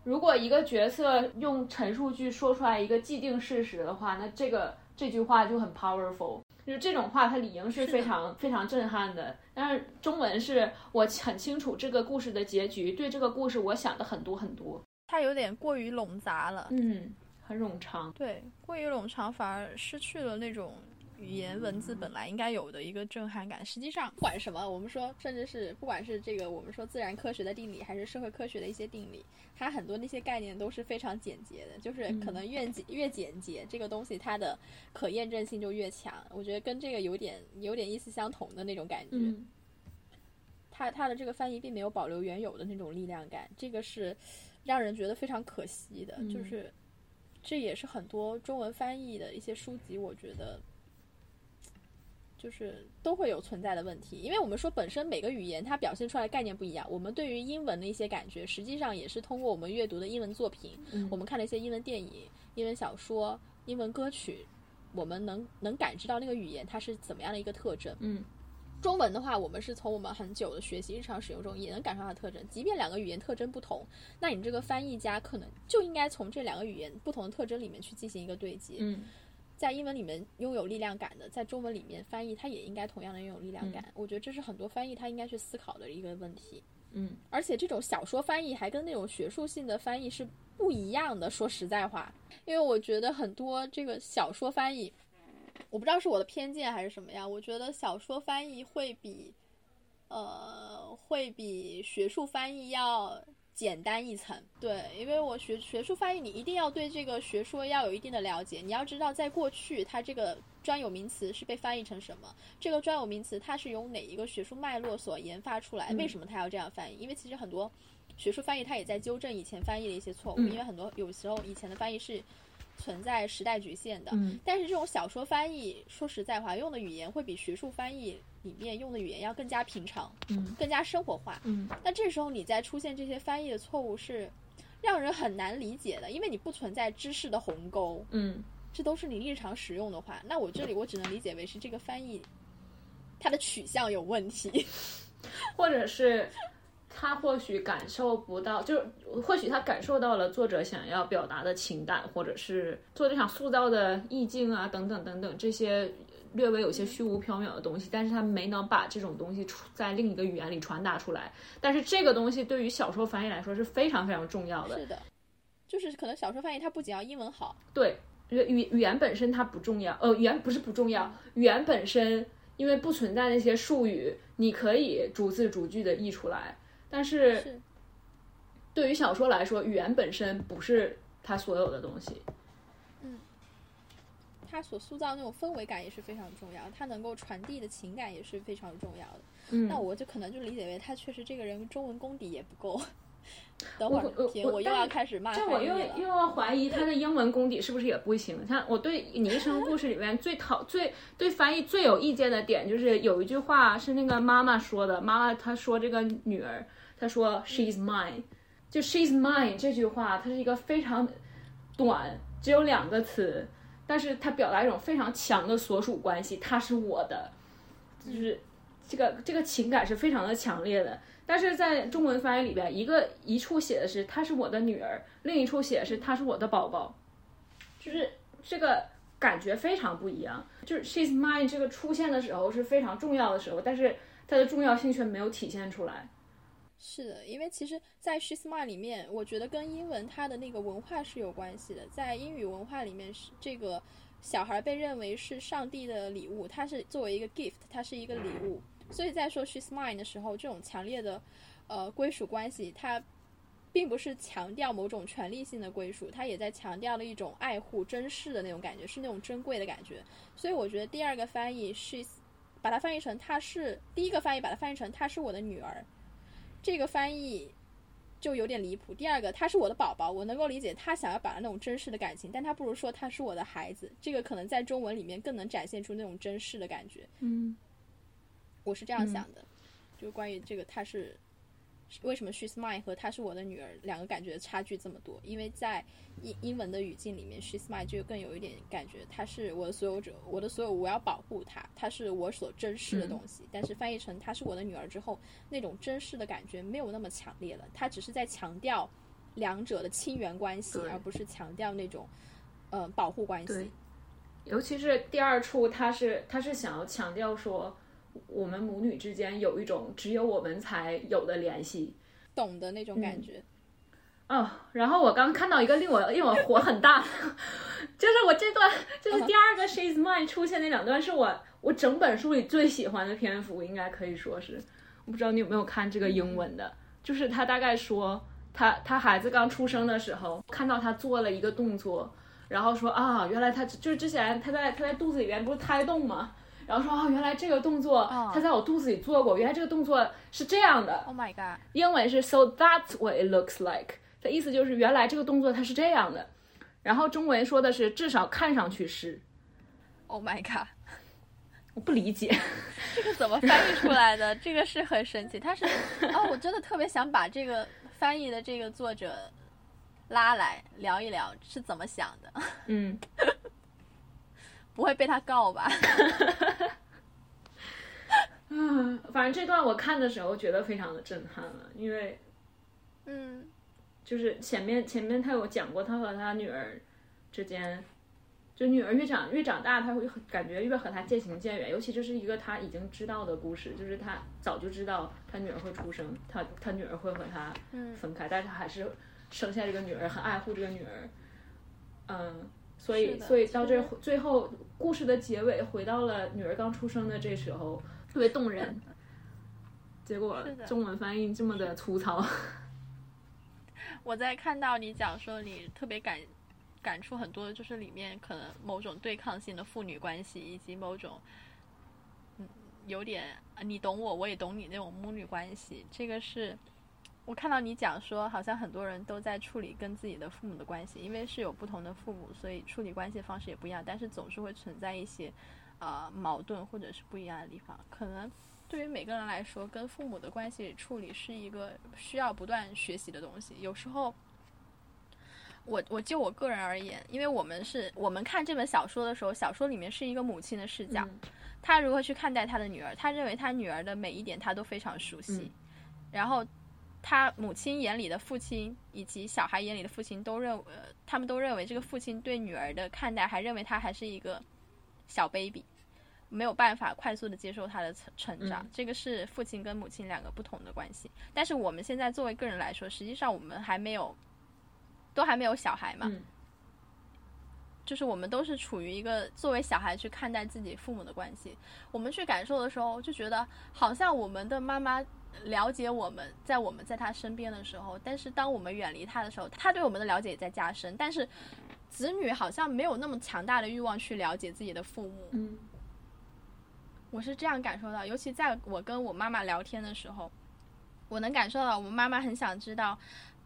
如果一个角色用陈述句说出来一个既定事实的话，那这个这句话就很 powerful。就是这种话，它理应是非常非常震撼的。但是中文是我很清楚这个故事的结局，对这个故事我想的很多很多。它有点过于冗杂了。嗯，很冗长。对，过于冗长反而失去了那种语言文字本来应该有的一个震撼感。实际上，不管什么，我们说，甚至是不管是这个我们说自然科学的定理，还是社会科学的一些定理，它很多那些概念都是非常简洁的，就是可能越简越简洁，这个东西它的可验证性就越强。我觉得跟这个有点有点意思相同的那种感觉。嗯它它的这个翻译并没有保留原有的那种力量感，这个是让人觉得非常可惜的。嗯就是这也是很多中文翻译的一些书籍，我觉得就是都会有存在的问题。因为我们说本身每个语言它表现出来的概念不一样，我们对于英文的一些感觉，实际上也是通过我们阅读的英文作品，嗯我们看了一些英文电影、英文小说、英文歌曲，我们能能感知到那个语言它是怎么样的一个特征。嗯中文的话，我们是从我们很久的学习、日常使用中也能感受到它的特征。即便两个语言特征不同，那你这个翻译家可能就应该从这两个语言不同的特征里面去进行一个对接。嗯在英文里面拥有力量感的，在中文里面翻译它也应该同样的拥有力量感。我觉得这是很多翻译他应该去思考的一个问题。嗯而且这种小说翻译还跟那种学术性的翻译是不一样的。说实在话，因为我觉得很多这个小说翻译，我不知道是我的偏见还是什么呀，我觉得小说翻译会比，呃，会比学术翻译要简单一层。对，因为我学学术翻译，你一定要对这个学说要有一定的了解，你要知道在过去它这个专有名词是被翻译成什么，这个专有名词它是由哪一个学术脉络所研发出来，为什么它要这样翻译？因为其实很多学术翻译它也在纠正以前翻译的一些错误，嗯因为很多有时候以前的翻译是存在时代局限的。嗯但是这种小说翻译，说实在话，用的语言会比学术翻译里面用的语言要更加平常，嗯更加生活化。嗯那这时候你再出现这些翻译的错误是让人很难理解的，因为你不存在知识的鸿沟，嗯这都是你日常使用的话，那我这里我只能理解为是这个翻译它的取向有问题。[laughs] 或者是他或许感受不到，就是或许他感受到了作者想要表达的情感，或者是作者想塑造的意境啊，等等等等这些略微有些虚无缥缈的东西，但是他没能把这种东西出在另一个语言里传达出来。但是这个东西对于小说翻译来说是非常非常重要的。是的，就是可能小说翻译它不仅要英文好，对，语语语言本身它不重要，呃，语言不是不重要，语言本身因为不存在那些术语，你可以逐字逐句的译出来。但是是对于小说来说，语言本身不是它所有的东西。嗯它所塑造的那种氛围感也是非常重要，它能够传递的情感也是非常重要的。嗯那我就可能就理解为他确实这个人中文功底也不够。[laughs] 等会儿天，我又要开始骂这我又。又要怀疑他的英文功底是不是也不行。像我对你一生故事里面最讨最对翻译最有意见的点，就是有一句话是那个妈妈说的，妈妈她说这个女儿，她说 she's mine，就 she's mine 这句话，它是一个非常短，只有两个词，但是它表达一种非常强的所属关系，她是我的，就是这个这个情感是非常的强烈的。但是在中文翻译里边，一个一处写的是她是我的女儿，另一处写的是她是我的宝宝，就是这个感觉非常不一样。就是 she's mine 这个出现的时候是非常重要的时候，但是它的重要性却没有体现出来。是的，因为其实，在 She's Mine 里面，我觉得跟英文它的那个文化是有关系的。在英语文化里面，是这个小孩被认为是上帝的礼物，它是作为一个 gift，它是一个礼物。所以在说 She's Mine 的时候，这种强烈的呃归属关系，它并不是强调某种权利性的归属，它也在强调了一种爱护、珍视的那种感觉，是那种珍贵的感觉。所以我觉得第二个翻译 she's，把它翻译成她是第一个翻译把它翻译成她是我的女儿，这个翻译就有点离谱。第二个他是我的宝宝，我能够理解他想要表达那种真实的感情，但他不如说他是我的孩子，这个可能在中文里面更能展现出那种真实的感觉。嗯我是这样想的，就关于这个他是为什么 she's mine 和她是我的女儿两个感觉差距这么多？因为在英英文的语境里面，she's mine 就更有一点感觉，她是我的所有者，我的所有，我要保护她，她是我所珍视的东西。但是翻译成她是我的女儿之后，那种珍视的感觉没有那么强烈了，她只是在强调两者的亲缘关系，而不是强调那种呃保护关系对。尤其是第二处，他是他是想要强调说，我们母女之间有一种只有我们才有的联系。懂的那种感觉。哦，然后我刚看到一个令我 [laughs] 令我火很大，[laughs] 就是我这段就是第二个 she's mine 出现那两段是我我整本书里最喜欢的篇幅，应该可以说是，我不知道你有没有看这个英文的，就是他大概说他他孩子刚出生的时候，看到他做了一个动作，然后说啊，原来他就是之前他在他在肚子里边不是胎动吗？然后说啊，原来这个动作他在我肚子里做过，原来这个动作是这样的。Oh my god！英文是 so that's what it looks like，的意思就是原来这个动作它是这样的。然后中文说的是至少看上去是，Oh my god！我不理解。这个怎么翻译出来的？这个是很神奇。他是哦，我真的特别想把这个翻译的这个作者拉来聊一聊是怎么想的，嗯，不会被他告吧？[laughs] 嗯，反正这段我看的时候觉得非常的震撼了，因为嗯就是前面前面他有讲过他和他女儿之间，就女儿越长越长大，他会感觉越和他渐行渐远。尤其这是一个他已经知道的故事，就是他早就知道他女儿会出生，他他女儿会和他嗯分开，但是他还是生下这个女儿，很爱护这个女儿。嗯，所以所以到这最后故事的结尾，回到了女儿刚出生的这时候，特别动人。[laughs] 结果中文翻译这么的粗糙。[laughs] 我在看到你讲说你特别感感触很多，就是里面可能某种对抗性的父女关系，以及某种嗯有点呃你懂我，我也懂你那种母女关系。这个是我看到你讲说，好像很多人都在处理跟自己的父母的关系，因为是有不同的父母，所以处理关系的方式也不一样，但是总是会存在一些呃矛盾或者是不一样的地方，可能。对于每个人来说，跟父母的关系处理是一个需要不断学习的东西。有时候，我我就我个人而言，因为我们是我们看这本小说的时候，小说里面是一个母亲的视角，嗯她如何去看待她的女儿，她认为她女儿的每一点她都非常熟悉，嗯然后她母亲眼里的父亲以及小孩眼里的父亲都认，为，他们都认为这个父亲对女儿的看待，还认为他还是一个小 baby。没有办法快速的接受他的成成长，嗯这个是父亲跟母亲两个不同的关系。但是我们现在作为个人来说，实际上我们还没有，都还没有小孩嘛，嗯就是我们都是处于一个作为小孩去看待自己父母的关系。我们去感受的时候，就觉得好像我们的妈妈了解我们，在我们在他身边的时候，但是当我们远离他的时候，他对我们的了解也在加深。但是子女好像没有那么强大的欲望去了解自己的父母。嗯我是这样感受到，尤其在我跟我妈妈聊天的时候，我能感受到我妈妈很想知道，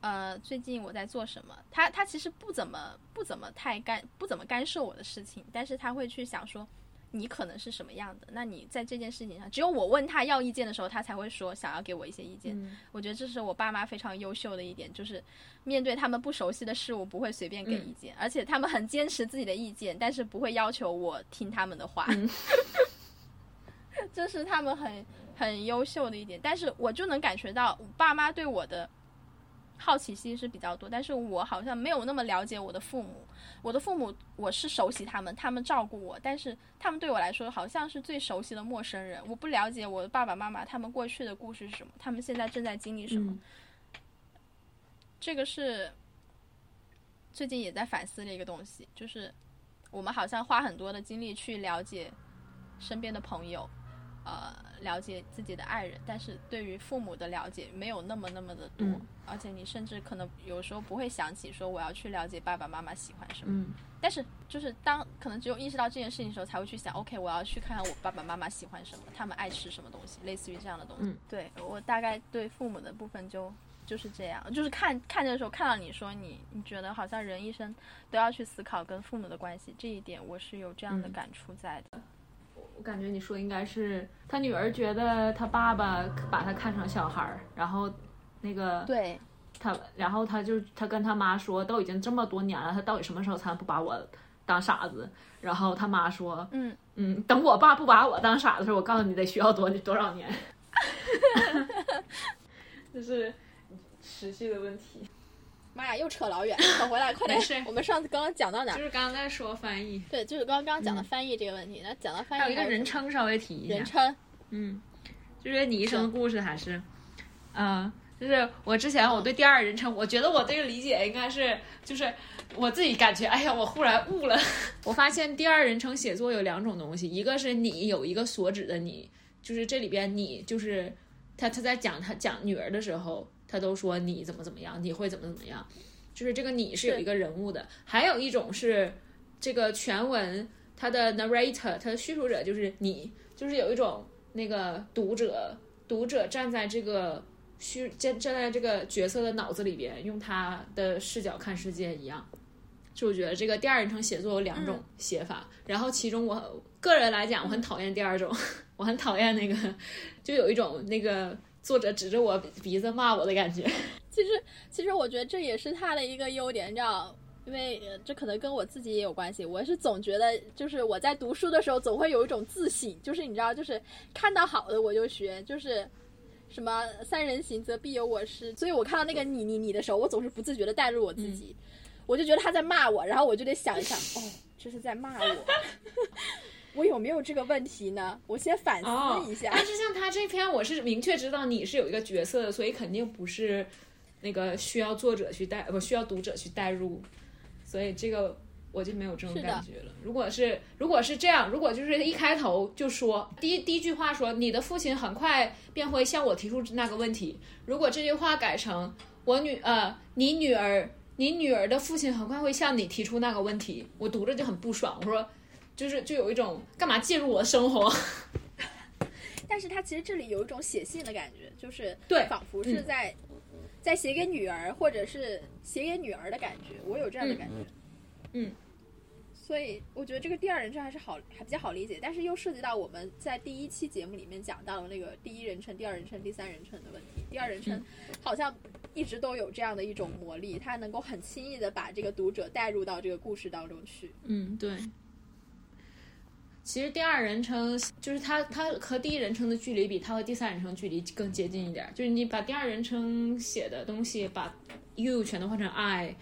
呃，最近我在做什么。她她其实不怎么不怎么太干不怎么干涉我的事情，但是她会去想说，你可能是什么样的。那你在这件事情上，只有我问他要意见的时候，他才会说想要给我一些意见。嗯我觉得这是我爸妈非常优秀的一点，就是面对他们不熟悉的事物，不会随便给意见，而且他们很坚持自己的意见，但是不会要求我听他们的话。嗯 [laughs] 这是他们很很优秀的一点，但是我就能感觉到爸妈对我的好奇心是比较多，但是我好像没有那么了解我的父母。我的父母我是熟悉他们，他们照顾我，但是他们对我来说好像是最熟悉的陌生人。我不了解我的爸爸妈妈他们过去的故事是什么，他们现在正在经历什么。嗯这个是最近也在反思的一个东西，就是我们好像花很多的精力去了解身边的朋友，呃了解自己的爱人，但是对于父母的了解没有那么那么的多，嗯而且你甚至可能有时候不会想起说我要去了解爸爸妈妈喜欢什么。嗯但是就是当可能只有意识到这件事情的时候，才会去想，OK，我要去看看我爸爸妈妈喜欢什么，他们爱吃什么东西，类似于这样的东西。嗯对我大概对父母的部分就就是这样，就是看看这个时候看到你说你你觉得好像人一生都要去思考跟父母的关系，这一点我是有这样的嗯感触在的。我感觉你说应该是他女儿觉得他爸爸把他看成小孩儿，然后那个对，他，然后他就他跟他妈说，都已经这么多年了，他到底什么时候才能不把我当傻子？然后他妈说，嗯嗯，等我爸不把我当傻子的时候，我告诉你得需要多多少年。[laughs] 这是持续的问题。妈呀，又扯老远，扯回来，快点。我们上次刚刚讲到哪儿？是刚刚在说翻译，对，就是刚刚讲的翻译这个问题。那讲到翻译，还有一个人称稍微提一下。人称，嗯，就是你一生的故事还是，嗯、就是我之前我对第二人称，我觉得我这个理解应该是，就是我自己感觉，哎呀，我忽然悟了。[laughs] 我发现第二人称写作有两种东西，一个是你有一个所指的你，就是这里边你就是他他在讲他讲女儿的时候，他都说你怎么怎么样，你会怎么怎么样，就是这个你是有一个人物的。还有一种是这个全文它的 narrator，它的叙述者就是你，就是有一种那个读者，读者站在这个虚站站在这个角色的脑子里边，用他的视角看世界一样。就我觉得这个第二人称写作有两种写法，然后其中我个人来讲，我很讨厌第二种，[laughs] 我很讨厌那个，就有一种那个作者指着我鼻子骂我的感觉。[laughs] 其实其实我觉得这也是他的一个优点，你知道。因为呃这可能跟我自己也有关系，我是总觉得，就是我在读书的时候，总会有一种自省，就是你知道，就是看到好的我就学，就是什么三人行则必有我师，所以我看到那个你你你的时候，我总是不自觉的带入我自己，我就觉得他在骂我，然后我就得想一想，哦，这是在骂我，[laughs] 我有没有这个问题呢？我先反思一下。但是像他这篇，我是明确知道你是有一个角色的，所以肯定不是那个需要作者去带，不需要读者去带入，所以这个我就没有这种感觉了。如果是如果是这样，如果就是一开头就说第一第一句话说你的父亲很快便会向我提出那个问题，如果这句话改成我女呃你女儿你女儿的父亲很快会向你提出那个问题，我读着就很不爽，我说。就是就有一种干嘛介入我的生活？[laughs] 但是他其实这里有一种写信的感觉，就是对仿佛是在、在写给女儿，或者是写给女儿的感觉。我有这样的感觉。嗯所以我觉得这个第二人称还是好，还比较好理解，但是又涉及到我们在第一期节目里面讲到的那个第一人称、第二人称、第三人称的问题。第二人称好像一直都有这样的一种魔力，它能够很轻易的把这个读者带入到这个故事当中去。嗯，对。其实第二人称就是它，它和第一人称的距离比它和第三人称距离更接近一点儿。就是你把第二人称写的东西，把 you 全都换成 I，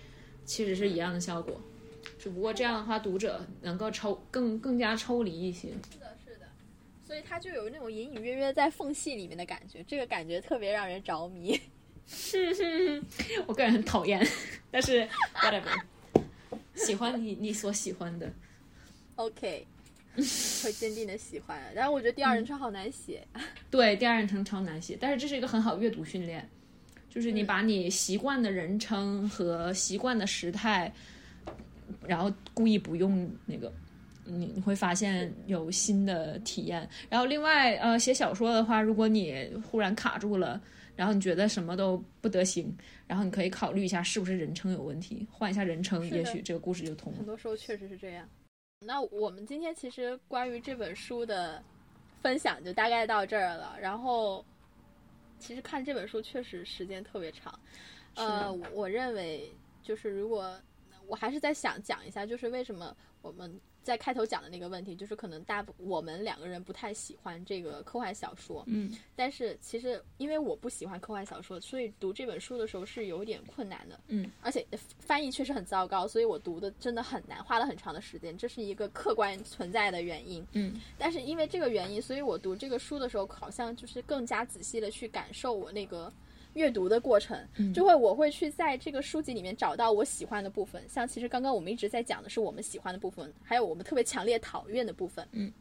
其实是一样的效果。只不过这样的话，读者能够抽更更加抽离一些。是的，是的，所以它就有那种隐隐约约在缝隙里面的感觉，这个感觉特别让人着迷。[laughs] 我个人很讨厌，[laughs] 但是 whatever，喜欢你你所喜欢的。[laughs] OK，[laughs] 会坚定的喜欢。但是我觉得第二人称好难写。[laughs] 对，第二人称超难写，但是这是一个很好阅读训练，就是你嗯把你习惯的人称和习惯的时态，然后故意不用那个，你你会发现有新的体验。然后另外，呃，写小说的话，如果你忽然卡住了，然后你觉得什么都不得行，然后你可以考虑一下是不是人称有问题，换一下人称，也许这个故事就通了很。多时候确实是这样。那我们今天其实关于这本书的分享就大概到这儿了。然后，其实看这本书确实时间特别长。呃，我我认为就是如果我还是在想讲一下，就是为什么我们在开头讲的那个问题，就是可能大部我们两个人不太喜欢这个科幻小说。嗯但是其实因为我不喜欢科幻小说，所以读这本书的时候是有点困难的。嗯，而且翻译确实很糟糕，所以我读的真的很难，花了很长的时间，这是一个客观存在的原因。嗯但是因为这个原因，所以我读这个书的时候，好像就是更加仔细的去感受我那个阅读的过程，嗯就会我会去在这个书籍里面找到我喜欢的部分。像其实刚刚我们一直在讲的是我们喜欢的部分，还有我们特别强烈讨厌的部分。嗯，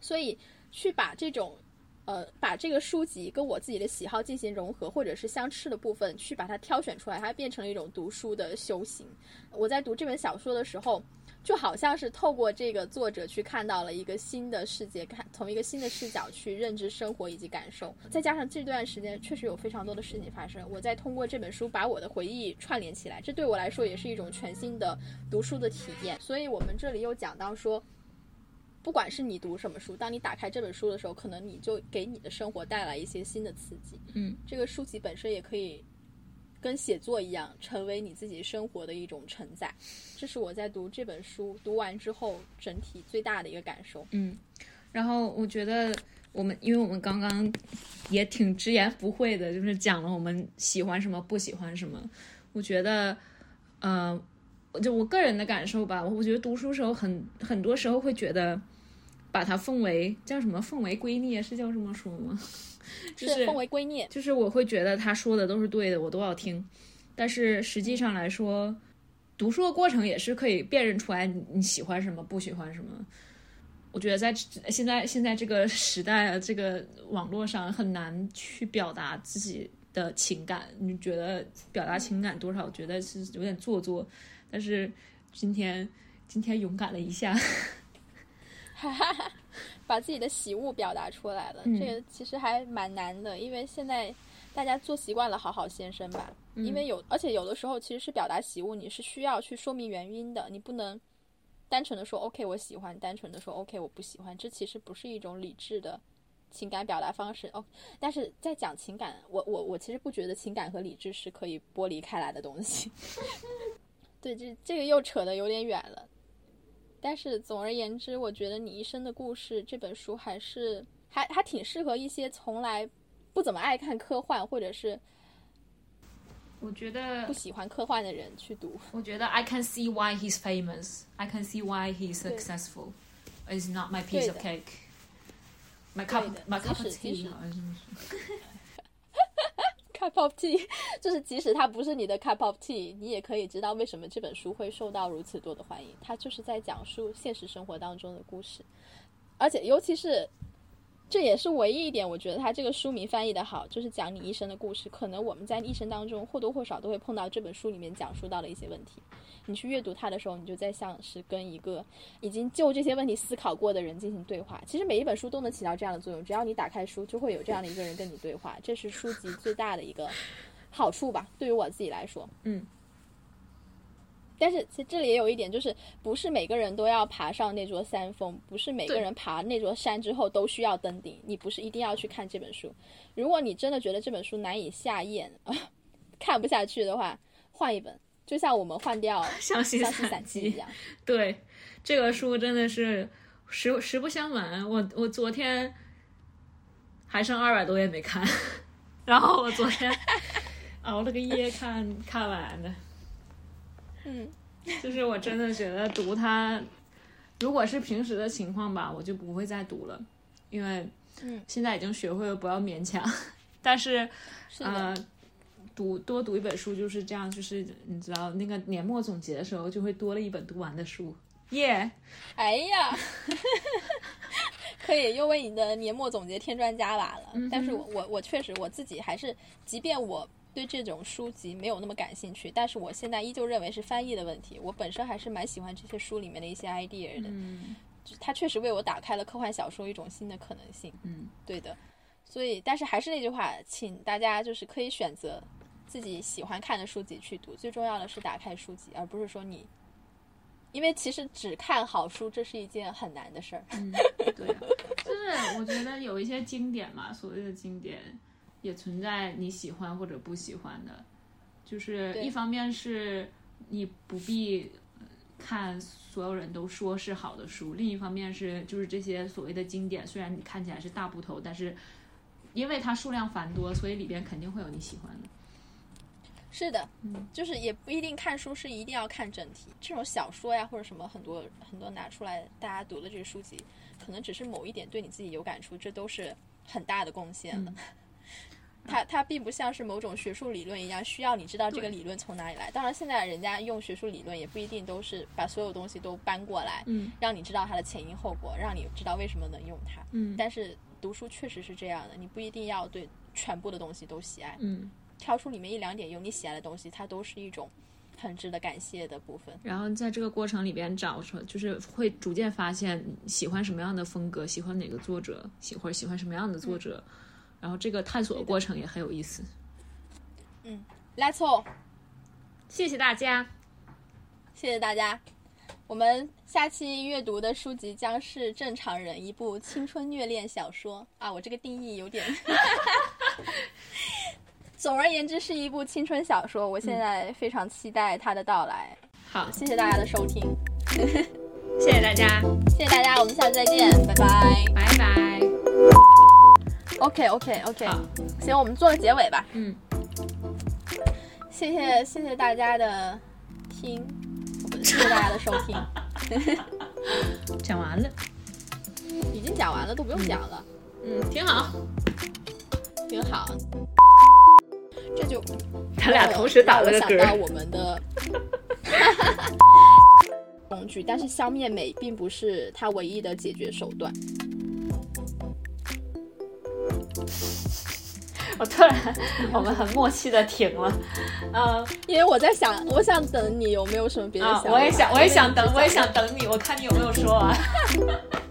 所以去把这种呃，把这个书籍跟我自己的喜好进行融合，或者是相斥的部分，去把它挑选出来，它变成了一种读书的修行。我在读这本小说的时候。就好像是透过这个作者去看到了一个新的世界，看从一个新的视角去认知生活以及感受。再加上这段时间确实有非常多的事情发生，我在通过这本书把我的回忆串联起来，这对我来说也是一种全新的读书的体验。所以我们这里又讲到说，不管是你读什么书，当你打开这本书的时候，可能你就给你的生活带来一些新的刺激。嗯，这个书籍本身也可以。跟写作一样，成为你自己生活的一种承载，这是我在读这本书读完之后整体最大的一个感受。嗯，然后我觉得我们，因为我们刚刚也挺直言不讳的，就是讲了我们喜欢什么，不喜欢什么。我觉得，呃，就我个人的感受吧，我觉得读书时候很很多时候会觉得，把它奉为叫什么，奉为圭臬，是叫这么说吗？[laughs] 就是奉为圭臬，就是我会觉得他说的都是对的，我都要听。但是实际上来说，读书的过程也是可以辨认出来你喜欢什么，不喜欢什么。我觉得在现在现在这个时代啊，这个网络上很难去表达自己的情感。你觉得表达情感多少？觉得是有点做作。但是今天今天勇敢了一下。哈哈哈。把自己的喜恶表达出来了，这个其实还蛮难的，因为现在大家做习惯了好好先生吧。因为有，而且有的时候其实是表达喜恶，你是需要去说明原因的，你不能单纯的说 OK 我喜欢，单纯的说 OK 我不喜欢，这其实不是一种理智的情感表达方式哦。但是在讲情感，我我我其实不觉得情感和理智是可以剥离开来的东西。[laughs] 对，这这个又扯得有点远了。但是总而言之，我觉得你一生的故事这本书还是还还挺适合一些从来不怎么爱看科幻或者是我觉得不喜欢科幻的人去读。我觉得 I can see why he's famous. I can see why he's successful. It's not my piece of cake. My cup, my cup of tea. Cup of tea，[laughs] 就是即使它不是你的 cup of tea，你也可以知道为什么这本书会受到如此多的欢迎。它就是在讲述现实生活当中的故事，而且尤其是。这也是唯一一点，我觉得他这个书名翻译的好，就是讲你一生的故事。可能我们在一生当中或多或少都会碰到这本书里面讲述到的一些问题。你去阅读它的时候，你就在像是跟一个已经就这些问题思考过的人进行对话。其实每一本书都能起到这样的作用，只要你打开书，就会有这样的一个人跟你对话。这是书籍最大的一个好处吧？对于我自己来说，嗯。但是其实这里也有一点，就是不是每个人都要爬上那座山峰，不是每个人爬那座山之后都需要登顶。你不是一定要去看这本书。如果你真的觉得这本书难以下咽，[laughs] 看不下去的话，换一本。就像我们换掉 [laughs]《湘西散记》一样。对，这个书真的是实实不相瞒，我我昨天还剩二百多页没看，[laughs] 然后我昨天熬了个夜看看完的。嗯，就是我真的觉得读它，如果是平时的情况吧，我就不会再读了，因为现在已经学会了不要勉强。[laughs] 但是，呃，读多读一本书就是这样，就是你知道，那个年末总结的时候就会多了一本读完的书，耶！哎呀，[laughs] 可以又为你的年末总结添砖加瓦了。但是我我我确实我自己还是，即便我。对这种书籍没有那么感兴趣，但是我现在依旧认为是翻译的问题。我本身还是蛮喜欢这些书里面的一些 idea 的，嗯，它确实为我打开了科幻小说一种新的可能性。嗯，对的。所以，但是还是那句话，请大家就是可以选择自己喜欢看的书籍去读。最重要的是打开书籍，而不是说你，因为其实只看好书这是一件很难的事儿。嗯，对，就是我觉得有一些经典嘛，所谓的经典。也存在你喜欢或者不喜欢的，就是一方面是你不必看所有人都说是好的书，另一方面是就是这些所谓的经典，虽然你看起来是大部头，但是因为它数量繁多，所以里边肯定会有你喜欢的。是的，嗯，就是也不一定看书是一定要看整体，这种小说呀或者什么很多很多拿出来大家读的这个书籍，可能只是某一点对你自己有感触，这都是很大的贡献了。[laughs] 它它并不像是某种学术理论一样，需要你知道这个理论从哪里来。当然，现在人家用学术理论也不一定都是把所有东西都搬过来，嗯让你知道它的前因后果，让你知道为什么能用它。嗯但是读书确实是这样的，你不一定要对全部的东西都喜爱，嗯，挑出里面一两点有你喜爱的东西，它都是一种很值得感谢的部分。然后在这个过程里边找出，就是会逐渐发现喜欢什么样的风格，喜欢哪个作者，喜或者喜欢什么样的作者，然后这个探索的过程也很有意思。嗯 Let's all，谢谢大家，谢谢大家。我们下期阅读的书籍将是《正常人》，一部青春虐恋小说啊！我这个定义有点。[laughs] [laughs] 总而言之，是一部青春小说。我现在非常期待它的到来。好，谢谢大家的收听，[laughs] 谢谢大家，谢谢大家，我们下次再见，拜拜。拜拜。OK OK OK，行，我们做个结尾吧。嗯，谢谢谢谢大家的听，谢谢大家的收听。讲完了，已经讲完了，都不用讲了，嗯，挺好。挺好。这就咱俩同时打了个嗝我想到。我们的 [laughs] 工具，但是消灭美并不是它唯一的解决手段。[laughs] 我突然，我们很默契的停了。嗯因为我在想，我想等你有没有什么别的啊想，法。我也想，我也想等，我也想等你，我看你有没有说完。[laughs]